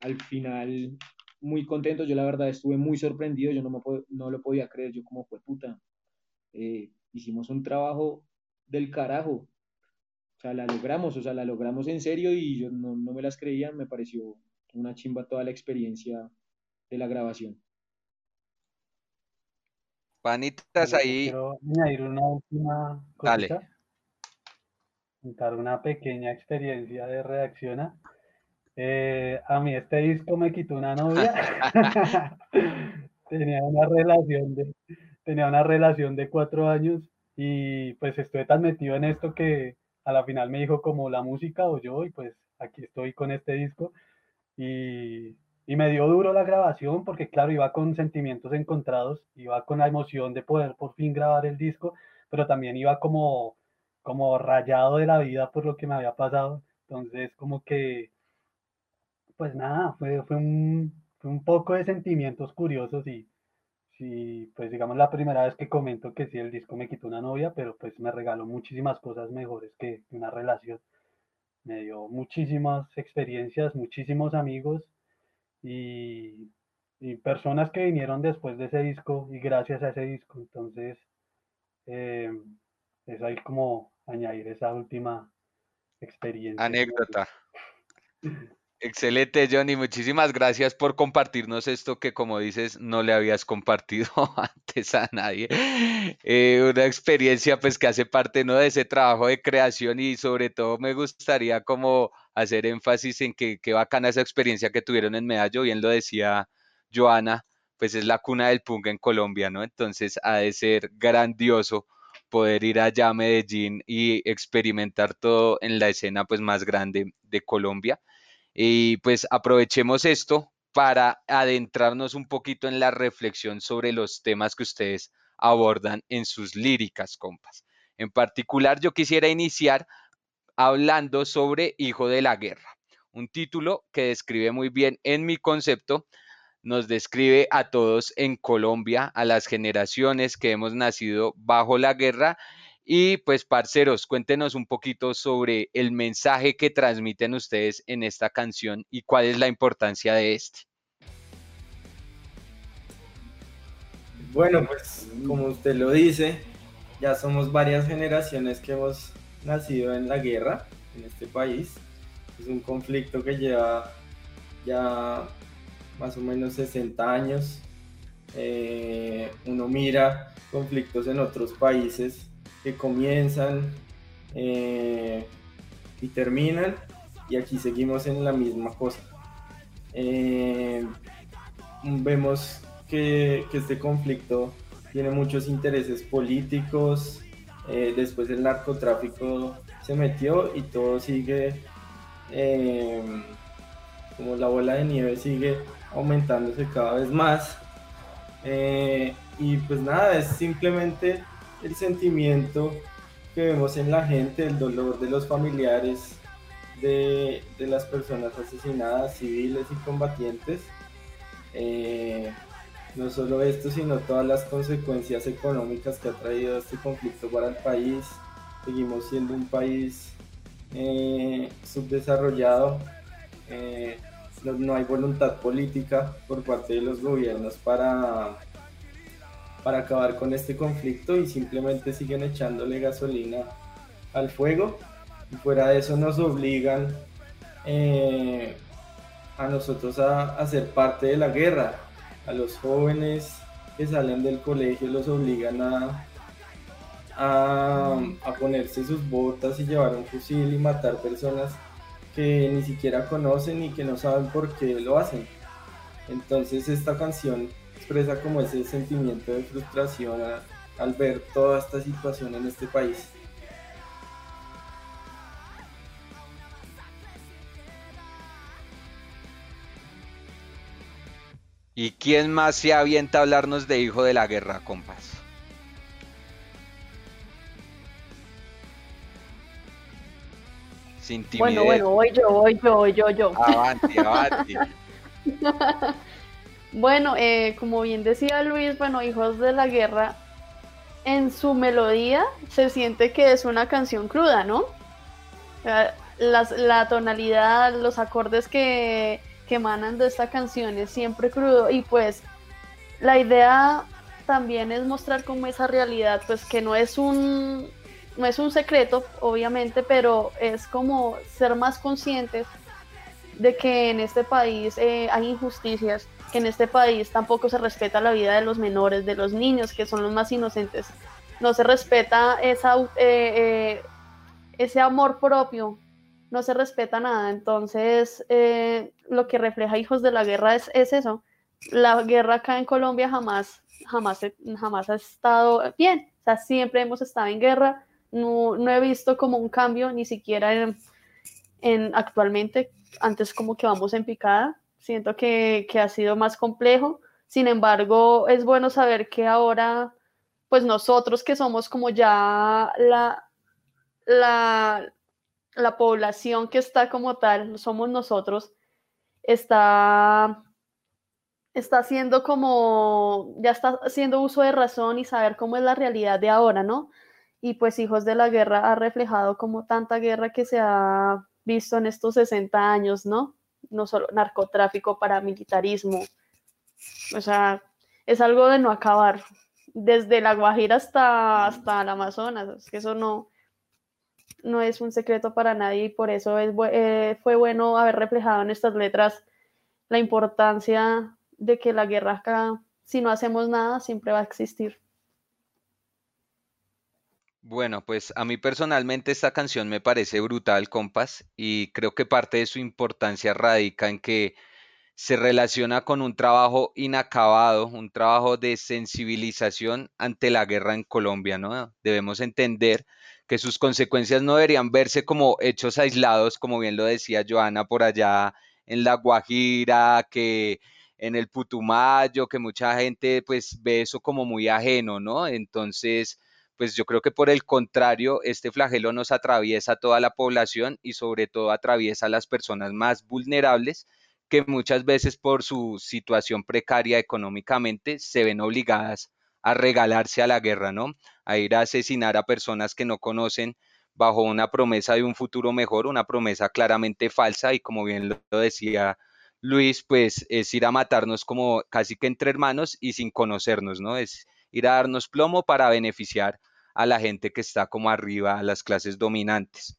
al final muy contento. Yo la verdad estuve muy sorprendido, yo no, me, no lo podía creer, yo como fue puta. Eh, hicimos un trabajo del carajo. O sea, la logramos, o sea, la logramos en serio y yo no, no me las creía, me pareció una chimba toda la experiencia de la grabación. Panitas ahí. Quiero añadir una última cosita. Contar una pequeña experiencia de reacción. Eh, a mí este disco me quitó una novia. tenía una relación de tenía una relación de cuatro años y pues estoy tan metido en esto que a la final me dijo como la música o yo y pues aquí estoy con este disco y, y me dio duro la grabación porque claro iba con sentimientos encontrados, iba con la emoción de poder por fin grabar el disco, pero también iba como como rayado de la vida por lo que me había pasado, entonces como que pues nada, fue, fue, un, un poco de sentimientos curiosos y sí, pues digamos la primera vez que comento que sí, el disco me quitó una novia, pero pues me regaló muchísimas cosas mejores que una relación. Me dio muchísimas experiencias, muchísimos amigos y, y personas que vinieron después de ese disco y gracias a ese disco. Entonces, eh, es ahí como añadir esa última experiencia. Anécdota. Excelente, Johnny. Muchísimas gracias por compartirnos esto que, como dices, no le habías compartido antes a nadie. Eh, una experiencia, pues, que hace parte, ¿no? De ese trabajo de creación y sobre todo me gustaría como hacer énfasis en que qué bacana esa experiencia que tuvieron en Medallo. Bien lo decía Joana, pues es la cuna del punk en Colombia, ¿no? Entonces ha de ser grandioso poder ir allá a Medellín y experimentar todo en la escena pues más grande de Colombia. Y pues aprovechemos esto para adentrarnos un poquito en la reflexión sobre los temas que ustedes abordan en sus líricas, compas. En particular, yo quisiera iniciar hablando sobre Hijo de la Guerra, un título que describe muy bien en mi concepto, nos describe a todos en Colombia, a las generaciones que hemos nacido bajo la guerra y pues, parceros, cuéntenos un poquito sobre el mensaje que transmiten ustedes en esta canción y cuál es la importancia de este. Bueno, pues como usted lo dice, ya somos varias generaciones que hemos nacido en la guerra en este país. Es un conflicto que lleva ya más o menos 60 años. Eh, uno mira conflictos en otros países que comienzan eh, y terminan y aquí seguimos en la misma cosa. Eh, vemos que, este conflicto tiene muchos intereses políticos, después el narcotráfico se metió y todo sigue, como la bola de nieve sigue aumentándose cada vez más. y pues nada, es simplemente el sentimiento que vemos en la gente, el dolor de los familiares de, las personas asesinadas, civiles y combatientes. Eh, no solo esto, sino todas las consecuencias económicas que ha traído este conflicto para el país. Seguimos siendo un país eh, subdesarrollado. Eh, no hay voluntad política por parte de los gobiernos para para acabar con este conflicto y simplemente siguen echándole gasolina al fuego. Y fuera de eso nos obligan eh, a nosotros a, a, ser parte de la guerra. A los jóvenes que salen del colegio los obligan a, a ponerse sus botas y llevar un fusil y matar personas que ni siquiera conocen y que no saben por qué lo hacen. Entonces esta canción expresa como ese sentimiento de frustración al ver toda esta situación en este país. ¿Y quién más se avienta a hablarnos de Hijo de la Guerra, compas? Sin Bueno, bueno, voy yo, voy yo, voy yo, yo. Avanti, avanti. Bueno, eh, como bien decía Luis, bueno, Hijos de la Guerra, en su melodía se siente que es una canción cruda, ¿no? la tonalidad, los acordes que, que emanan de esta canción es siempre crudo y pues la idea también es mostrar como esa realidad, pues que no es un, no es un secreto, obviamente, pero es como ser más conscientes de que en este país eh, hay injusticias que en este país tampoco se respeta la vida de los menores, de los niños, que son los más inocentes. No se respeta esa, eh, eh, ese amor propio, no se respeta nada. Entonces, lo que refleja Hijos de la Guerra es, eso. La guerra acá en Colombia jamás, jamás, jamás ha estado bien. O sea, siempre hemos estado en guerra. No, no he visto como un cambio, ni siquiera en, en actualmente. Antes como que vamos en picada Siento que, ha sido más complejo. Sin embargo, es bueno saber que ahora, pues nosotros que somos como ya la, la, la población que está como tal, somos nosotros, está está haciendo como, ya está haciendo uso de razón y saber cómo es la realidad de ahora, ¿no? Y pues Hijos de la Guerra ha reflejado como tanta guerra que se ha visto en estos 60 años, ¿no? No solo narcotráfico, paramilitarismo. O sea, es algo de no acabar. Desde la Guajira hasta, hasta el Amazonas. que eso no, no es un secreto para nadie y por eso es, eh, fue bueno haber reflejado en estas letras la importancia de que la guerra acá, si no hacemos nada, siempre va a existir. Bueno, pues a mí personalmente esta canción me parece brutal, compas, y creo que parte de su importancia radica en que se relaciona con un trabajo inacabado, un trabajo de sensibilización ante la guerra en Colombia, ¿no? Debemos entender que sus consecuencias no deberían verse como hechos aislados, como bien lo decía Joana por allá en La Guajira, que en el Putumayo, que mucha gente pues ve eso como muy ajeno, ¿no? Entonces, pues yo creo que por el contrario, este flagelo nos atraviesa toda la población y sobre todo atraviesa a las personas más vulnerables que muchas veces por su situación precaria económicamente se ven obligadas a regalarse a la guerra, ¿no? A ir a asesinar a personas que no conocen bajo una promesa de un futuro mejor, una promesa claramente falsa y como bien lo decía Luis, pues es ir a matarnos como casi que entre hermanos y sin conocernos, ¿no? Es ir a darnos plomo para beneficiar a la gente que está como arriba, a las clases dominantes.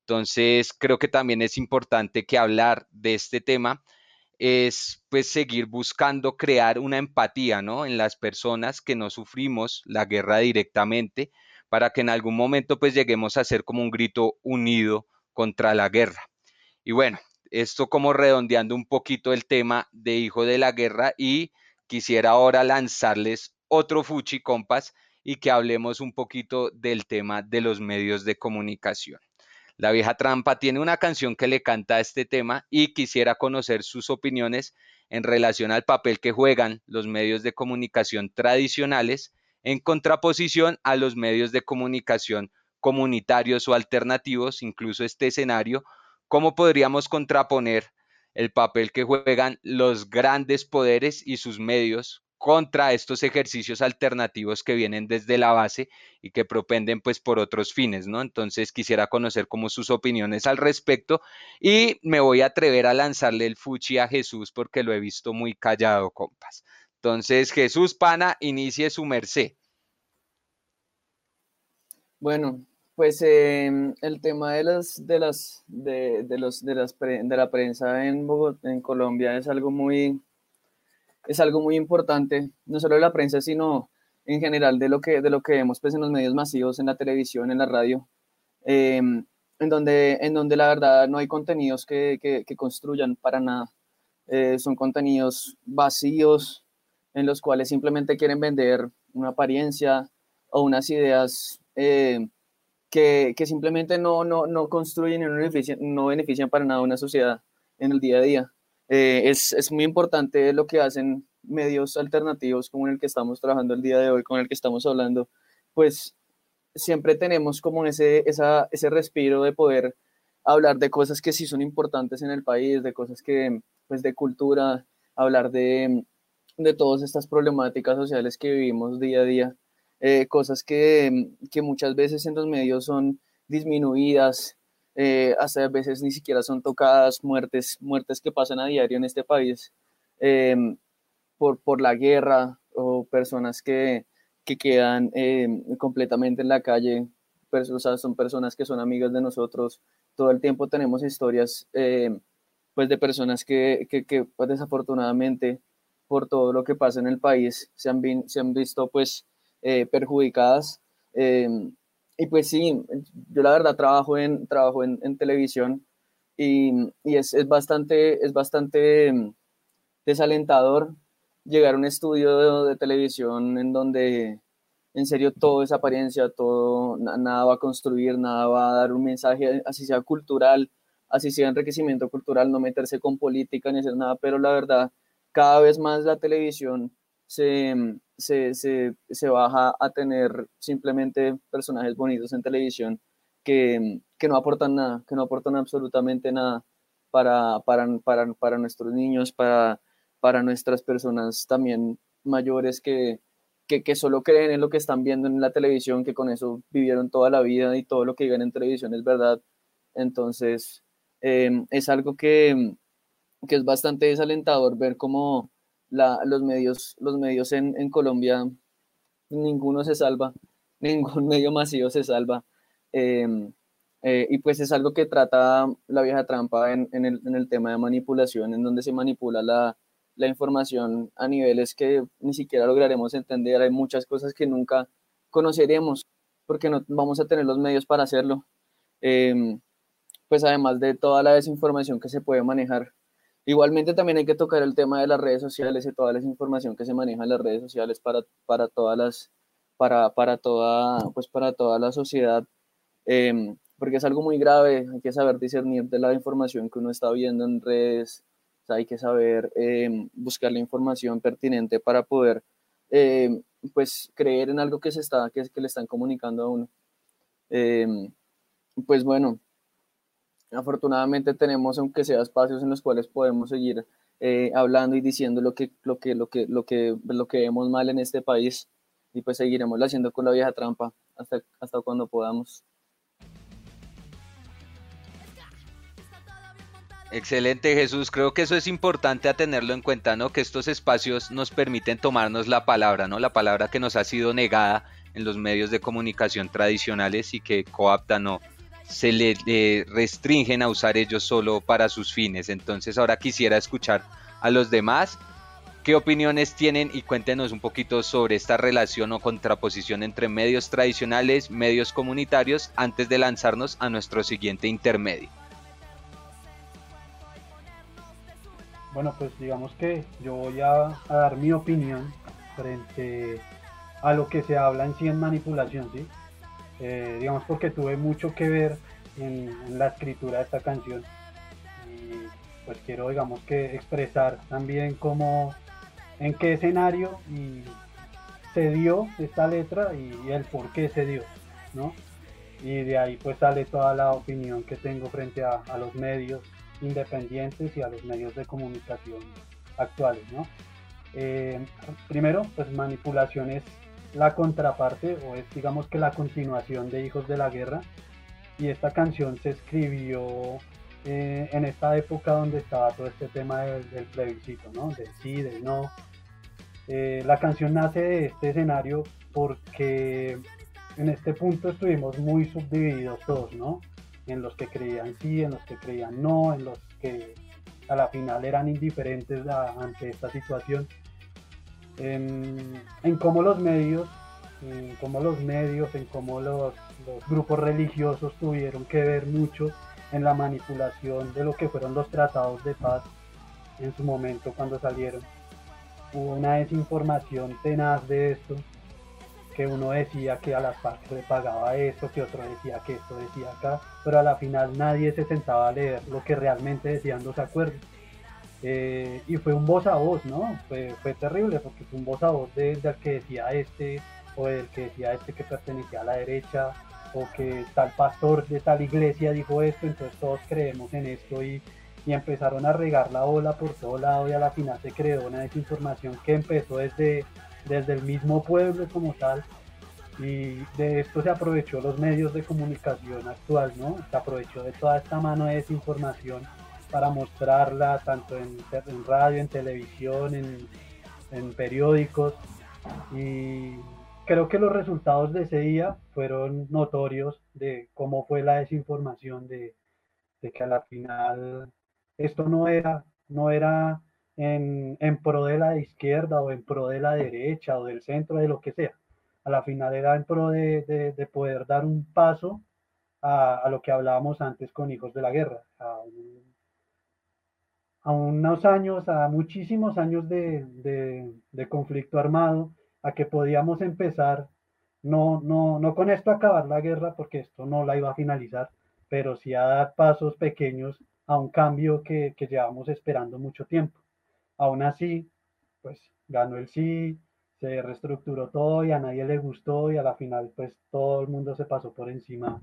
Entonces, creo que también es importante que hablar de este tema es pues seguir buscando crear una empatía, ¿no? En las personas que no sufrimos la guerra directamente, para que en algún momento pues lleguemos a ser como un grito unido contra la guerra. Y bueno, esto como redondeando un poquito el tema de Hijo de la Guerra y quisiera ahora lanzarles otro fuchi, compas, y que hablemos un poquito del tema de los medios de comunicación. La vieja trampa tiene una canción que le canta a este tema y quisiera conocer sus opiniones en relación al papel que juegan los medios de comunicación tradicionales en contraposición a los medios de comunicación comunitarios o alternativos, incluso este escenario, ¿Cómo podríamos contraponer el papel que juegan los grandes poderes y sus medios contra estos ejercicios alternativos que vienen desde la base y que propenden pues por otros fines, ¿no? Entonces quisiera conocer como sus opiniones al respecto y me voy a atrever a lanzarle el fuchi a Jesús porque lo he visto muy callado, compas. Entonces, Jesús Pana, inicie su merced. Bueno, pues em, el tema de las de las de, los de las de la prensa en en Colombia es algo muy es algo muy importante, no solo de la prensa, sino en general de lo que de lo que vemos pues en los medios masivos, en la televisión, en la radio, em, en donde en donde la verdad no hay contenidos que, que, construyan para nada, eh, son contenidos vacíos en los cuales simplemente quieren vender una apariencia o unas ideas eh, que, que simplemente no, no, no construyen y no benefician, no benefician para nada una sociedad en el día a día. Eh, es, es, muy importante lo que hacen medios alternativos como el que estamos trabajando el día de hoy, con el que estamos hablando, pues siempre tenemos como ese, esa, ese respiro de poder hablar de cosas que sí son importantes en el país, de cosas que, pues de cultura, hablar de, de todas estas problemáticas sociales que vivimos día a día. Eh, cosas que, que, muchas veces en los medios son disminuidas, eh, hasta a veces ni siquiera son tocadas, muertes, muertes que pasan a diario en este país em, por, por la guerra o personas que, que quedan em, completamente en la calle, o sea, son personas que son amigas de nosotros, todo el tiempo tenemos historias em, pues de personas que, que, pues, desafortunadamente por todo lo que pasa en el país se han, se han visto pues eh, perjudicadas. Y pues sí, yo la verdad trabajo en, trabajo en, televisión y, y es, es, bastante, es bastante em, desalentador llegar a un estudio de, televisión en donde en serio todo es apariencia, todo, nada va a construir, nada va a dar un mensaje, así sea cultural, así sea enriquecimiento cultural, no meterse con política ni hacer nada, pero la verdad, cada vez más la televisión se, se, se, se, baja a tener simplemente personajes bonitos en televisión que, que, no aportan nada, que no aportan absolutamente nada para, para, para, para nuestros niños, para, para nuestras personas también mayores que, que, solo creen en lo que están viendo en la televisión, que con eso vivieron toda la vida y todo lo que digan en televisión es verdad. Entonces, em, es algo que, que, es bastante desalentador ver cómo los medios, los medios en, Colombia, ninguno se salva, ningún medio masivo se salva. Em, eh, y pues es algo que trata la vieja trampa en, el, tema de manipulación, en donde se manipula la, la información a niveles que ni siquiera lograremos entender. Hay muchas cosas que nunca conoceremos porque no vamos a tener los medios para hacerlo. Em, pues además de toda la desinformación que se puede manejar. Igualmente también hay que tocar el tema de las redes sociales y toda la desinformación que se maneja en las redes sociales para, para todas las para, para toda pues para toda la sociedad em, porque es algo muy grave hay que saber discernir de la información que uno está viendo en redes hay que saber em, buscar la información pertinente para poder em, pues creer en algo que se está, que, que le están comunicando a uno. Pues bueno, afortunadamente tenemos, aunque sea espacios en los cuales podemos seguir eh, hablando y diciendo lo que, lo que, lo que, lo que, lo que vemos mal en este país y pues seguiremos haciendo con la vieja trampa hasta, hasta cuando podamos. Excelente Jesús, creo que eso es importante a tenerlo en cuenta, ¿no? Que estos espacios nos permiten tomarnos la palabra, ¿no? La palabra que nos ha sido negada en los medios de comunicación tradicionales y que coaptan o se le, restringen a usar ellos solo para sus fines. Entonces ahora quisiera escuchar a los demás qué opiniones tienen y cuéntenos un poquito sobre esta relación o contraposición entre medios tradicionales, medios comunitarios, antes de lanzarnos a nuestro siguiente intermedio. Bueno, pues digamos que yo voy a, dar mi opinión frente a lo que se habla en sí en manipulación, ¿sí? Eh, digamos porque tuve mucho que ver en, la escritura de esta canción y pues quiero digamos que expresar también cómo, en qué escenario y se dio esta letra y, el por qué se dio, ¿no? Y de ahí pues sale toda la opinión que tengo frente a, los medios independientes y a los medios de comunicación actuales. ¿no? Eh, primero, pues manipulación es la contraparte o es digamos que la continuación de Hijos de la Guerra y esta canción se escribió eh, en esta época donde estaba todo este tema del, plebiscito, ¿no? Del sí, del no. Eh, la canción nace de este escenario porque en este punto estuvimos muy subdivididos todos, ¿no? en los que creían sí, en los que creían no, en los que a la final eran indiferentes ante esta situación, en, cómo los medios, en cómo los medios, en cómo los, grupos religiosos tuvieron que ver mucho en la manipulación de lo que fueron los tratados de paz en su momento cuando salieron. Hubo una desinformación tenaz de esto, que uno decía que a las partes le pagaba esto, que otro decía que esto decía acá, pero a la final nadie se sentaba a leer lo que realmente decían los acuerdos. Eh, y fue un voz a voz, ¿no? Fue, terrible porque fue un voz a voz del que decía este, o del que decía este que pertenecía a la derecha, o que tal pastor de tal iglesia dijo esto, entonces todos creemos en esto y, y empezaron a regar la ola por todo lado y a la final se creó una desinformación que empezó desde desde el mismo pueblo como tal. Y de esto se aprovechó los medios de comunicación actual, ¿no? Se aprovechó de toda esta mano de desinformación para mostrarla tanto en, radio, en televisión, en, en periódicos. Y creo que los resultados de ese día fueron notorios de cómo fue la desinformación, de, de que a la final esto no era, no era en, pro de la izquierda o en pro de la derecha o del centro, de lo que sea. A la final era en pro de, poder dar un paso a, lo que hablábamos antes con Hijos de la Guerra, a, unos años, a muchísimos años de, conflicto armado, a que podíamos empezar, no, no, no con esto acabar la guerra, porque esto no la iba a finalizar, pero sí a dar pasos pequeños a un cambio que, que llevamos esperando mucho tiempo. Aún así, pues ganó el sí, se reestructuró todo y a nadie le gustó y a la final pues todo el mundo se pasó por encima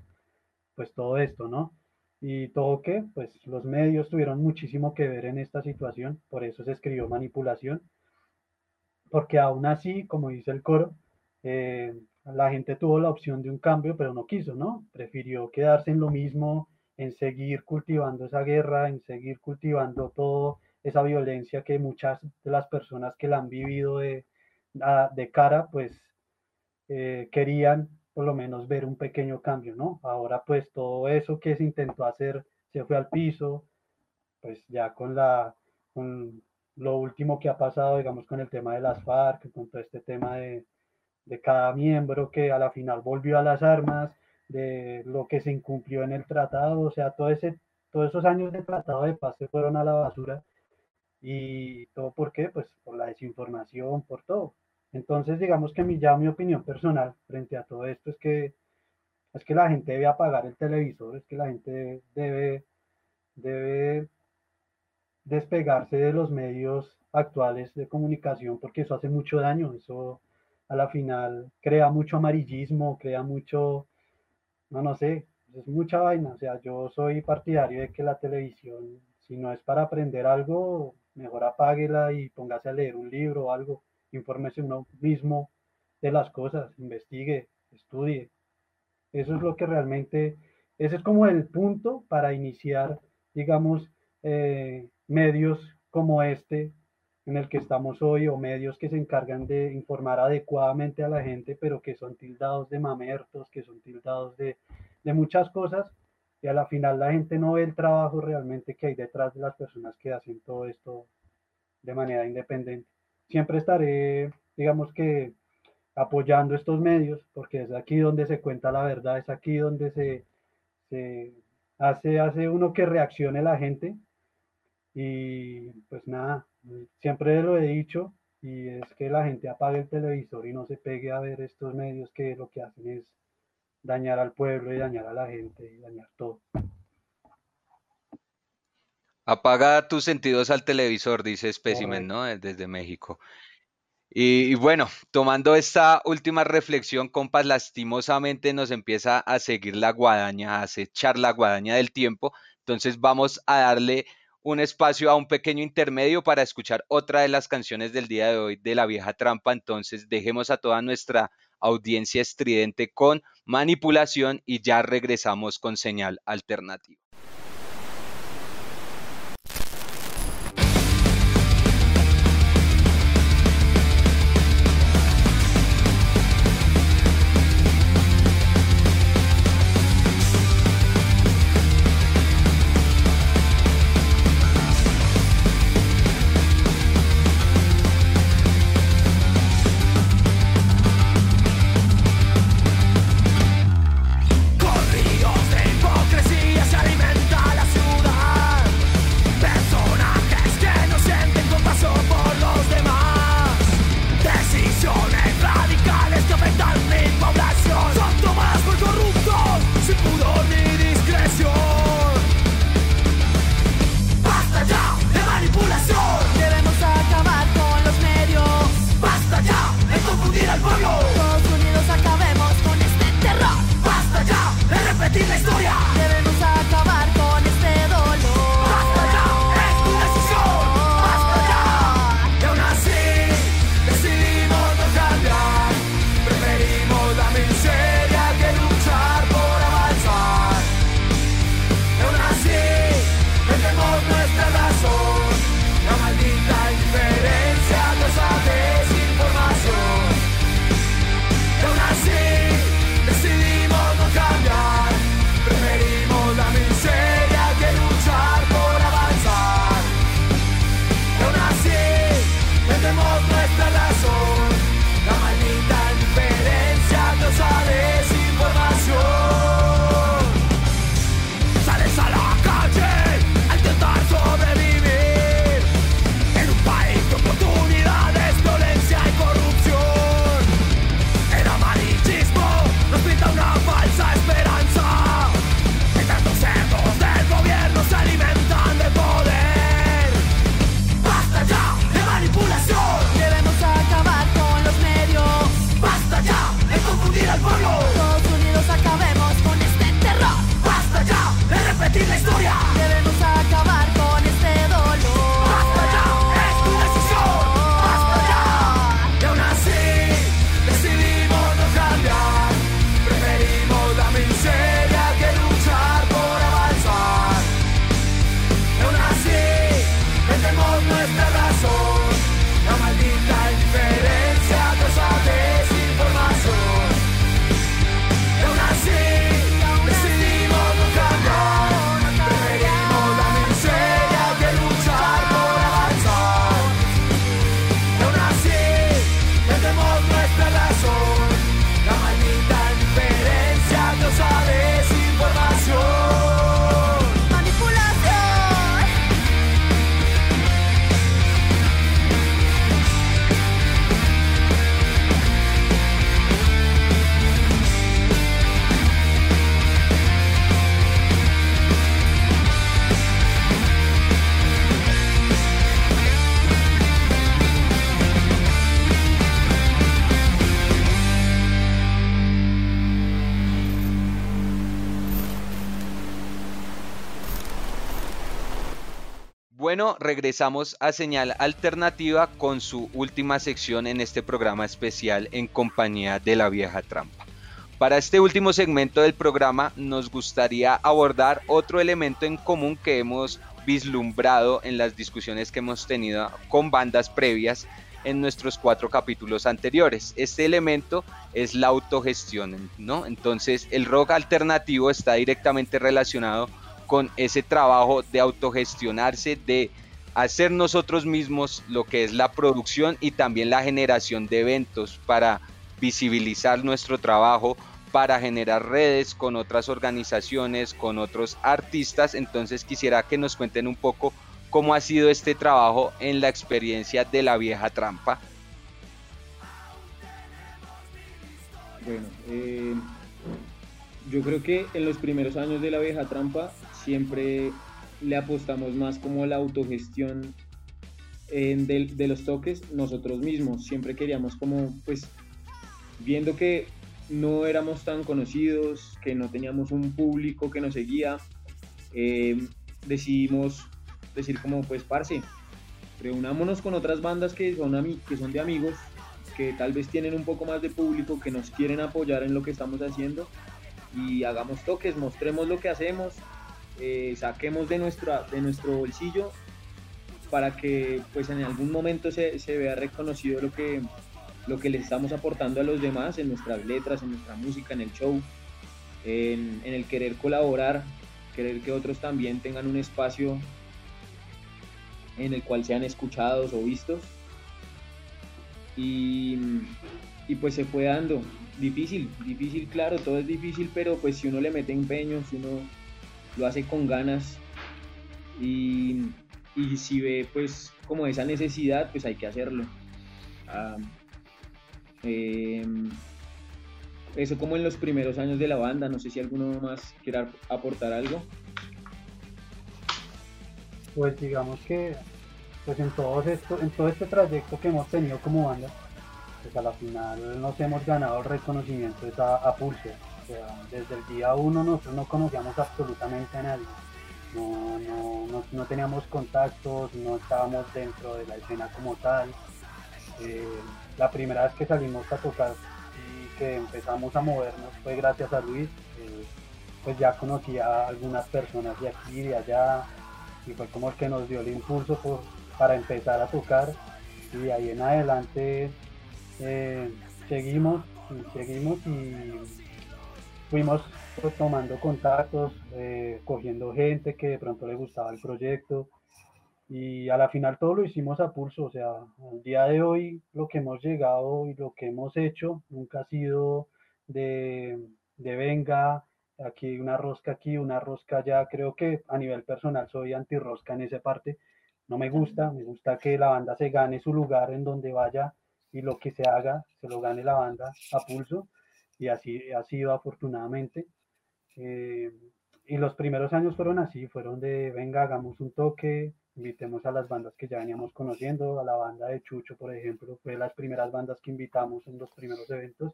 pues todo esto, ¿no? Y todo que, pues los medios tuvieron muchísimo que ver en esta situación, por eso se escribió manipulación, porque aún así, como dice el coro, eh, la gente tuvo la opción de un cambio, pero no quiso, ¿no? Prefirió quedarse en lo mismo, en seguir cultivando esa guerra, en seguir cultivando toda esa violencia que muchas de las personas que la han vivido de, de cara, pues eh, querían por lo menos ver un pequeño cambio, ¿no? Ahora pues todo eso que se intentó hacer se fue al piso, pues ya con la, lo último que ha pasado, digamos, con el tema de las FARC, con todo este tema de, cada miembro que a la final volvió a las armas, de lo que se incumplió en el tratado, o sea, todo todos esos años de tratado de paz se fueron a la basura y todo por qué, pues por la desinformación, por todo. Entonces, digamos que mi, ya mi opinión personal frente a todo esto es que es que la gente debe apagar el televisor, es que la gente debe, debe despegarse de los medios actuales de comunicación porque eso hace mucho daño, eso a la final crea mucho amarillismo, crea mucho, no, no sé, es mucha vaina. O sea, yo soy partidario de que la televisión, si no es para aprender algo, mejor apáguela y póngase a leer un libro o algo, infórmese uno mismo de las cosas, investigue, estudie. Eso es lo que realmente, ese es como el punto para iniciar, digamos, eh, medios como este en el que estamos hoy o medios que se encargan de informar adecuadamente a la gente, pero que son tildados de mamertos, que son tildados de, de muchas cosas y a la final la gente no ve el trabajo realmente que hay detrás de las personas que hacen todo esto de manera independiente. Siempre estaré, digamos que, apoyando estos medios, porque es aquí donde se cuenta la verdad, es aquí donde se, se hace, hace uno que reaccione la gente. Y pues nada, siempre lo he dicho y es que la gente apague el televisor y no se pegue a ver estos medios que lo que hacen es dañar al pueblo y dañar a la gente y dañar todo. Apaga tus sentidos al televisor, dice Specimen, ¿no? Desde México. Y, y, bueno, tomando esta última reflexión, compas, lastimosamente nos empieza a seguir la guadaña, a acechar la guadaña del tiempo. Entonces vamos a darle un espacio a un pequeño intermedio para escuchar otra de las canciones del día de hoy de La Vieja Trampa. Entonces dejemos a toda nuestra audiencia estridente con manipulación y ya regresamos con señal alternativa. Bueno, regresamos a Señal Alternativa con su última sección en este programa especial en compañía de la vieja trampa. Para este último segmento del programa nos gustaría abordar otro elemento en común que hemos vislumbrado en las discusiones que hemos tenido con bandas previas en nuestros cuatro capítulos anteriores. Este elemento es la autogestión, ¿no? Entonces el rock alternativo está directamente relacionado con ese trabajo de autogestionarse, de hacer nosotros mismos lo que es la producción y también la generación de eventos para visibilizar nuestro trabajo, para generar redes con otras organizaciones, con otros artistas. Entonces quisiera que nos cuenten un poco cómo ha sido este trabajo en la experiencia de la vieja trampa. Bueno, eh, yo creo que en los primeros años de la vieja trampa siempre le apostamos más como a la autogestión de, los toques nosotros mismos. Siempre queríamos como, pues, viendo que no éramos tan conocidos, que no teníamos un público que nos seguía, eh, decidimos decir como, pues, parce, reunámonos con otras bandas que son, que son de amigos, que tal vez tienen un poco más de público, que nos quieren apoyar en lo que estamos haciendo y hagamos toques, mostremos lo que hacemos, eh, saquemos de, nuestra, de nuestro bolsillo para que pues en algún momento se, se, vea reconocido lo que, lo que les estamos aportando a los demás en nuestras letras, en nuestra música, en el show, en, en el querer colaborar, querer que otros también tengan un espacio en el cual sean escuchados o vistos. Y, y, pues se fue dando. Difícil, difícil, claro, todo es difícil, pero pues si uno le mete empeño, si uno lo hace con ganas y, si ve pues como esa necesidad, pues hay que hacerlo. Em, eso como en los primeros años de la banda, no sé si alguno más quiera aportar algo. Pues digamos que pues en todo esto, en todo este trayecto que hemos tenido como banda, pues a la final nos hemos ganado el reconocimiento a, a desde el día uno nosotros no conocíamos absolutamente a nadie. No, teníamos contactos, no estábamos dentro de la escena como tal. Eh, la primera vez que salimos a tocar y que empezamos a movernos fue gracias a Luis. Pues ya conocía a algunas personas de aquí, de allá, y fue como el que nos dio el impulso para empezar a tocar. Y de ahí en adelante eh, seguimos y seguimos y fuimos pues, tomando contactos, eh, cogiendo gente que de pronto le gustaba el proyecto y a la final todo lo hicimos a pulso, o sea, al día de hoy lo que hemos llegado y lo que hemos hecho nunca ha sido de, de venga, aquí una rosca aquí, una rosca allá, creo que a nivel personal soy anti-rosca en esa parte, no me gusta, me gusta que la banda se gane su lugar en donde vaya y lo que se haga, se lo gane la banda a pulso y así ha sido afortunadamente. Eh, y los primeros años fueron así, fueron de, venga, hagamos un toque, invitemos a las bandas que ya veníamos conociendo, a la banda de Chucho, por ejemplo, fue las primeras bandas que invitamos en los primeros eventos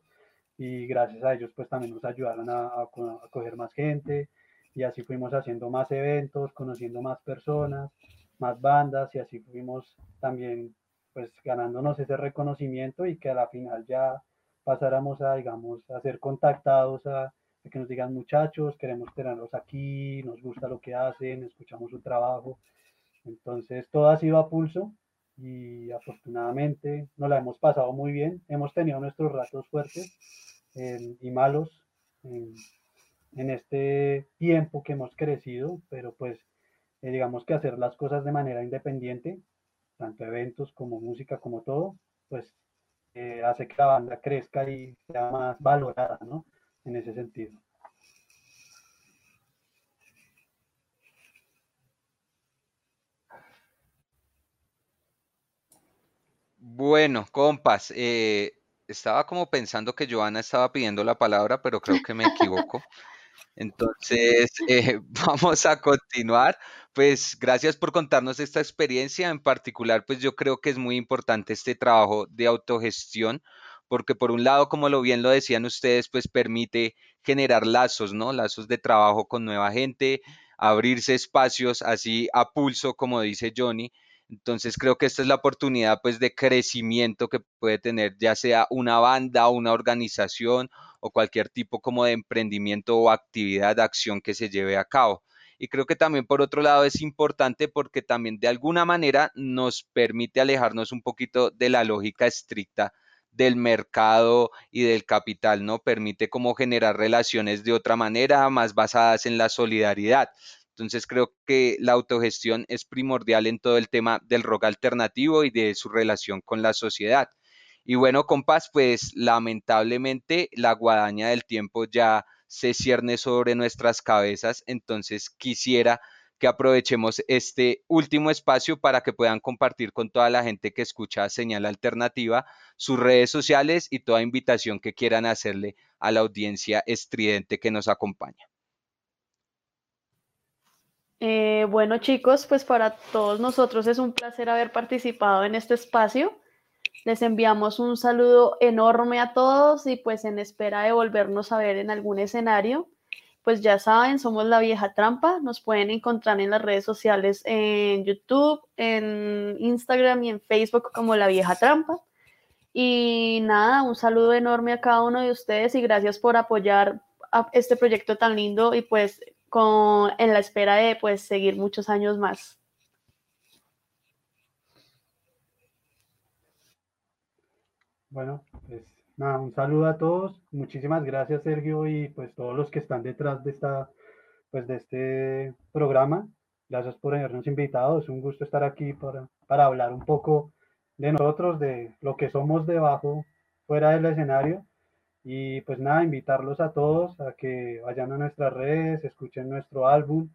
y gracias a ellos pues también nos ayudaron a, a, coger más gente y así fuimos haciendo más eventos, conociendo más personas, más bandas y así fuimos también pues ganándonos ese reconocimiento y que a la final ya pasáramos a, digamos, a ser contactados, a, que nos digan muchachos, queremos tenerlos aquí, nos gusta lo que hacen, escuchamos su trabajo. Entonces todo ha sido a pulso y afortunadamente nos la hemos pasado muy bien. Hemos tenido nuestros ratos fuertes eh, y malos en, en, este tiempo que hemos crecido, pero pues eh, digamos que hacer las cosas de manera independiente, tanto eventos como música como todo, pues eh, hace que la banda crezca y sea más valorada, ¿no? En ese sentido. Bueno, compas, eh, estaba como pensando que Joana estaba pidiendo la palabra, pero creo que me equivoco. Entonces, eh, vamos a continuar. Pues gracias por contarnos esta experiencia. En particular, pues yo creo que es muy importante este trabajo de autogestión, porque por un lado, como lo bien lo decían ustedes, pues permite generar lazos, ¿no? Lazos de trabajo con nueva gente, abrirse espacios así a pulso, como dice Johnny. Entonces creo que esta es la oportunidad pues de crecimiento que puede tener ya sea una banda, una organización o cualquier tipo como de emprendimiento o actividad, acción que se lleve a cabo. Y creo que también por otro lado es importante porque también de alguna manera nos permite alejarnos un poquito de la lógica estricta del mercado y del capital, ¿no? Permite como generar relaciones de otra manera, más basadas en la solidaridad. Entonces creo que la autogestión es primordial en todo el tema del rock alternativo y de su relación con la sociedad. Y bueno, compas, pues lamentablemente la guadaña del tiempo ya se cierne sobre nuestras cabezas, entonces quisiera que aprovechemos este último espacio para que puedan compartir con toda la gente que escucha Señal Alternativa sus redes sociales y toda invitación que quieran hacerle a la audiencia estridente que nos acompaña. Eh, bueno chicos, pues para todos nosotros es un placer haber participado en este espacio. Les enviamos un saludo enorme a todos y pues en espera de volvernos a ver en algún escenario, pues ya saben, somos La Vieja Trampa, nos pueden encontrar en las redes sociales en YouTube, en Instagram y en Facebook como La Vieja Trampa. Y nada, un saludo enorme a cada uno de ustedes y gracias por apoyar este proyecto tan lindo y pues con, en la espera de pues seguir muchos años más. Bueno, pues nada, un saludo a todos. Muchísimas gracias, Sergio, y pues todos los que están detrás de esta, pues de este programa. Gracias por habernos invitado. Es un gusto estar aquí para, para hablar un poco de nosotros, de lo que somos debajo, fuera del escenario. Y pues nada, invitarlos a todos a que vayan a nuestras redes, escuchen nuestro álbum.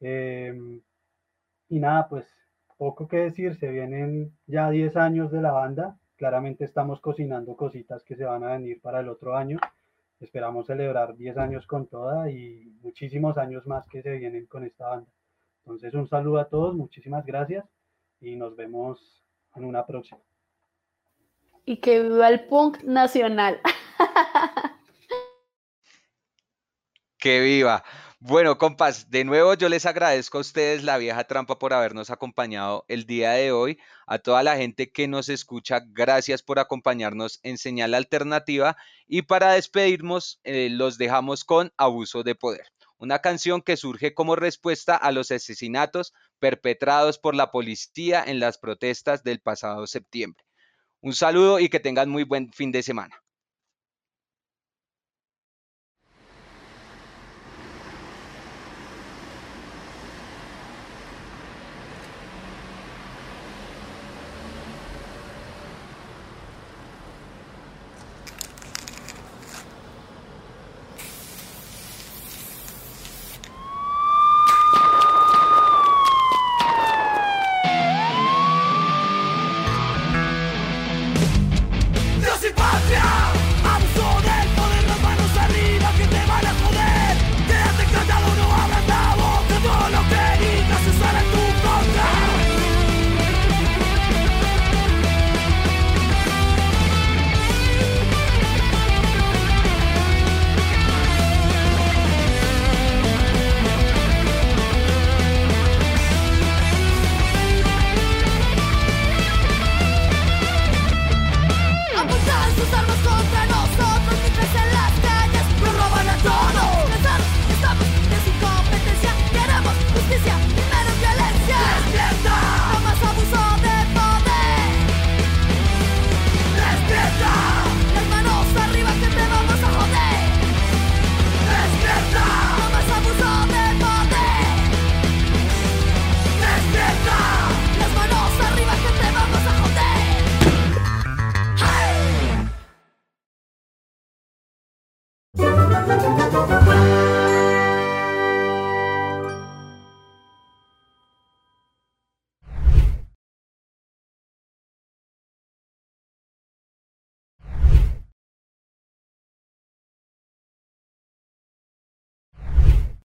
Em, y nada, pues poco que decir, se vienen ya 10 años de la banda Claramente estamos cocinando cositas que se van a venir para el otro año. Esperamos celebrar 10 años con toda y muchísimos años más que se vienen con esta banda. Entonces un saludo a todos, muchísimas gracias y nos vemos en una próxima. Y que viva el punk nacional. que viva. Bueno, compas, de nuevo yo les agradezco a ustedes la vieja trampa por habernos acompañado el día de hoy. A toda la gente que nos escucha, gracias por acompañarnos en Señal Alternativa. Y para despedirnos, eh, los dejamos con Abuso de Poder, una canción que surge como respuesta a los asesinatos perpetrados por la policía en las protestas del pasado septiembre. Un saludo y que tengan muy buen fin de semana.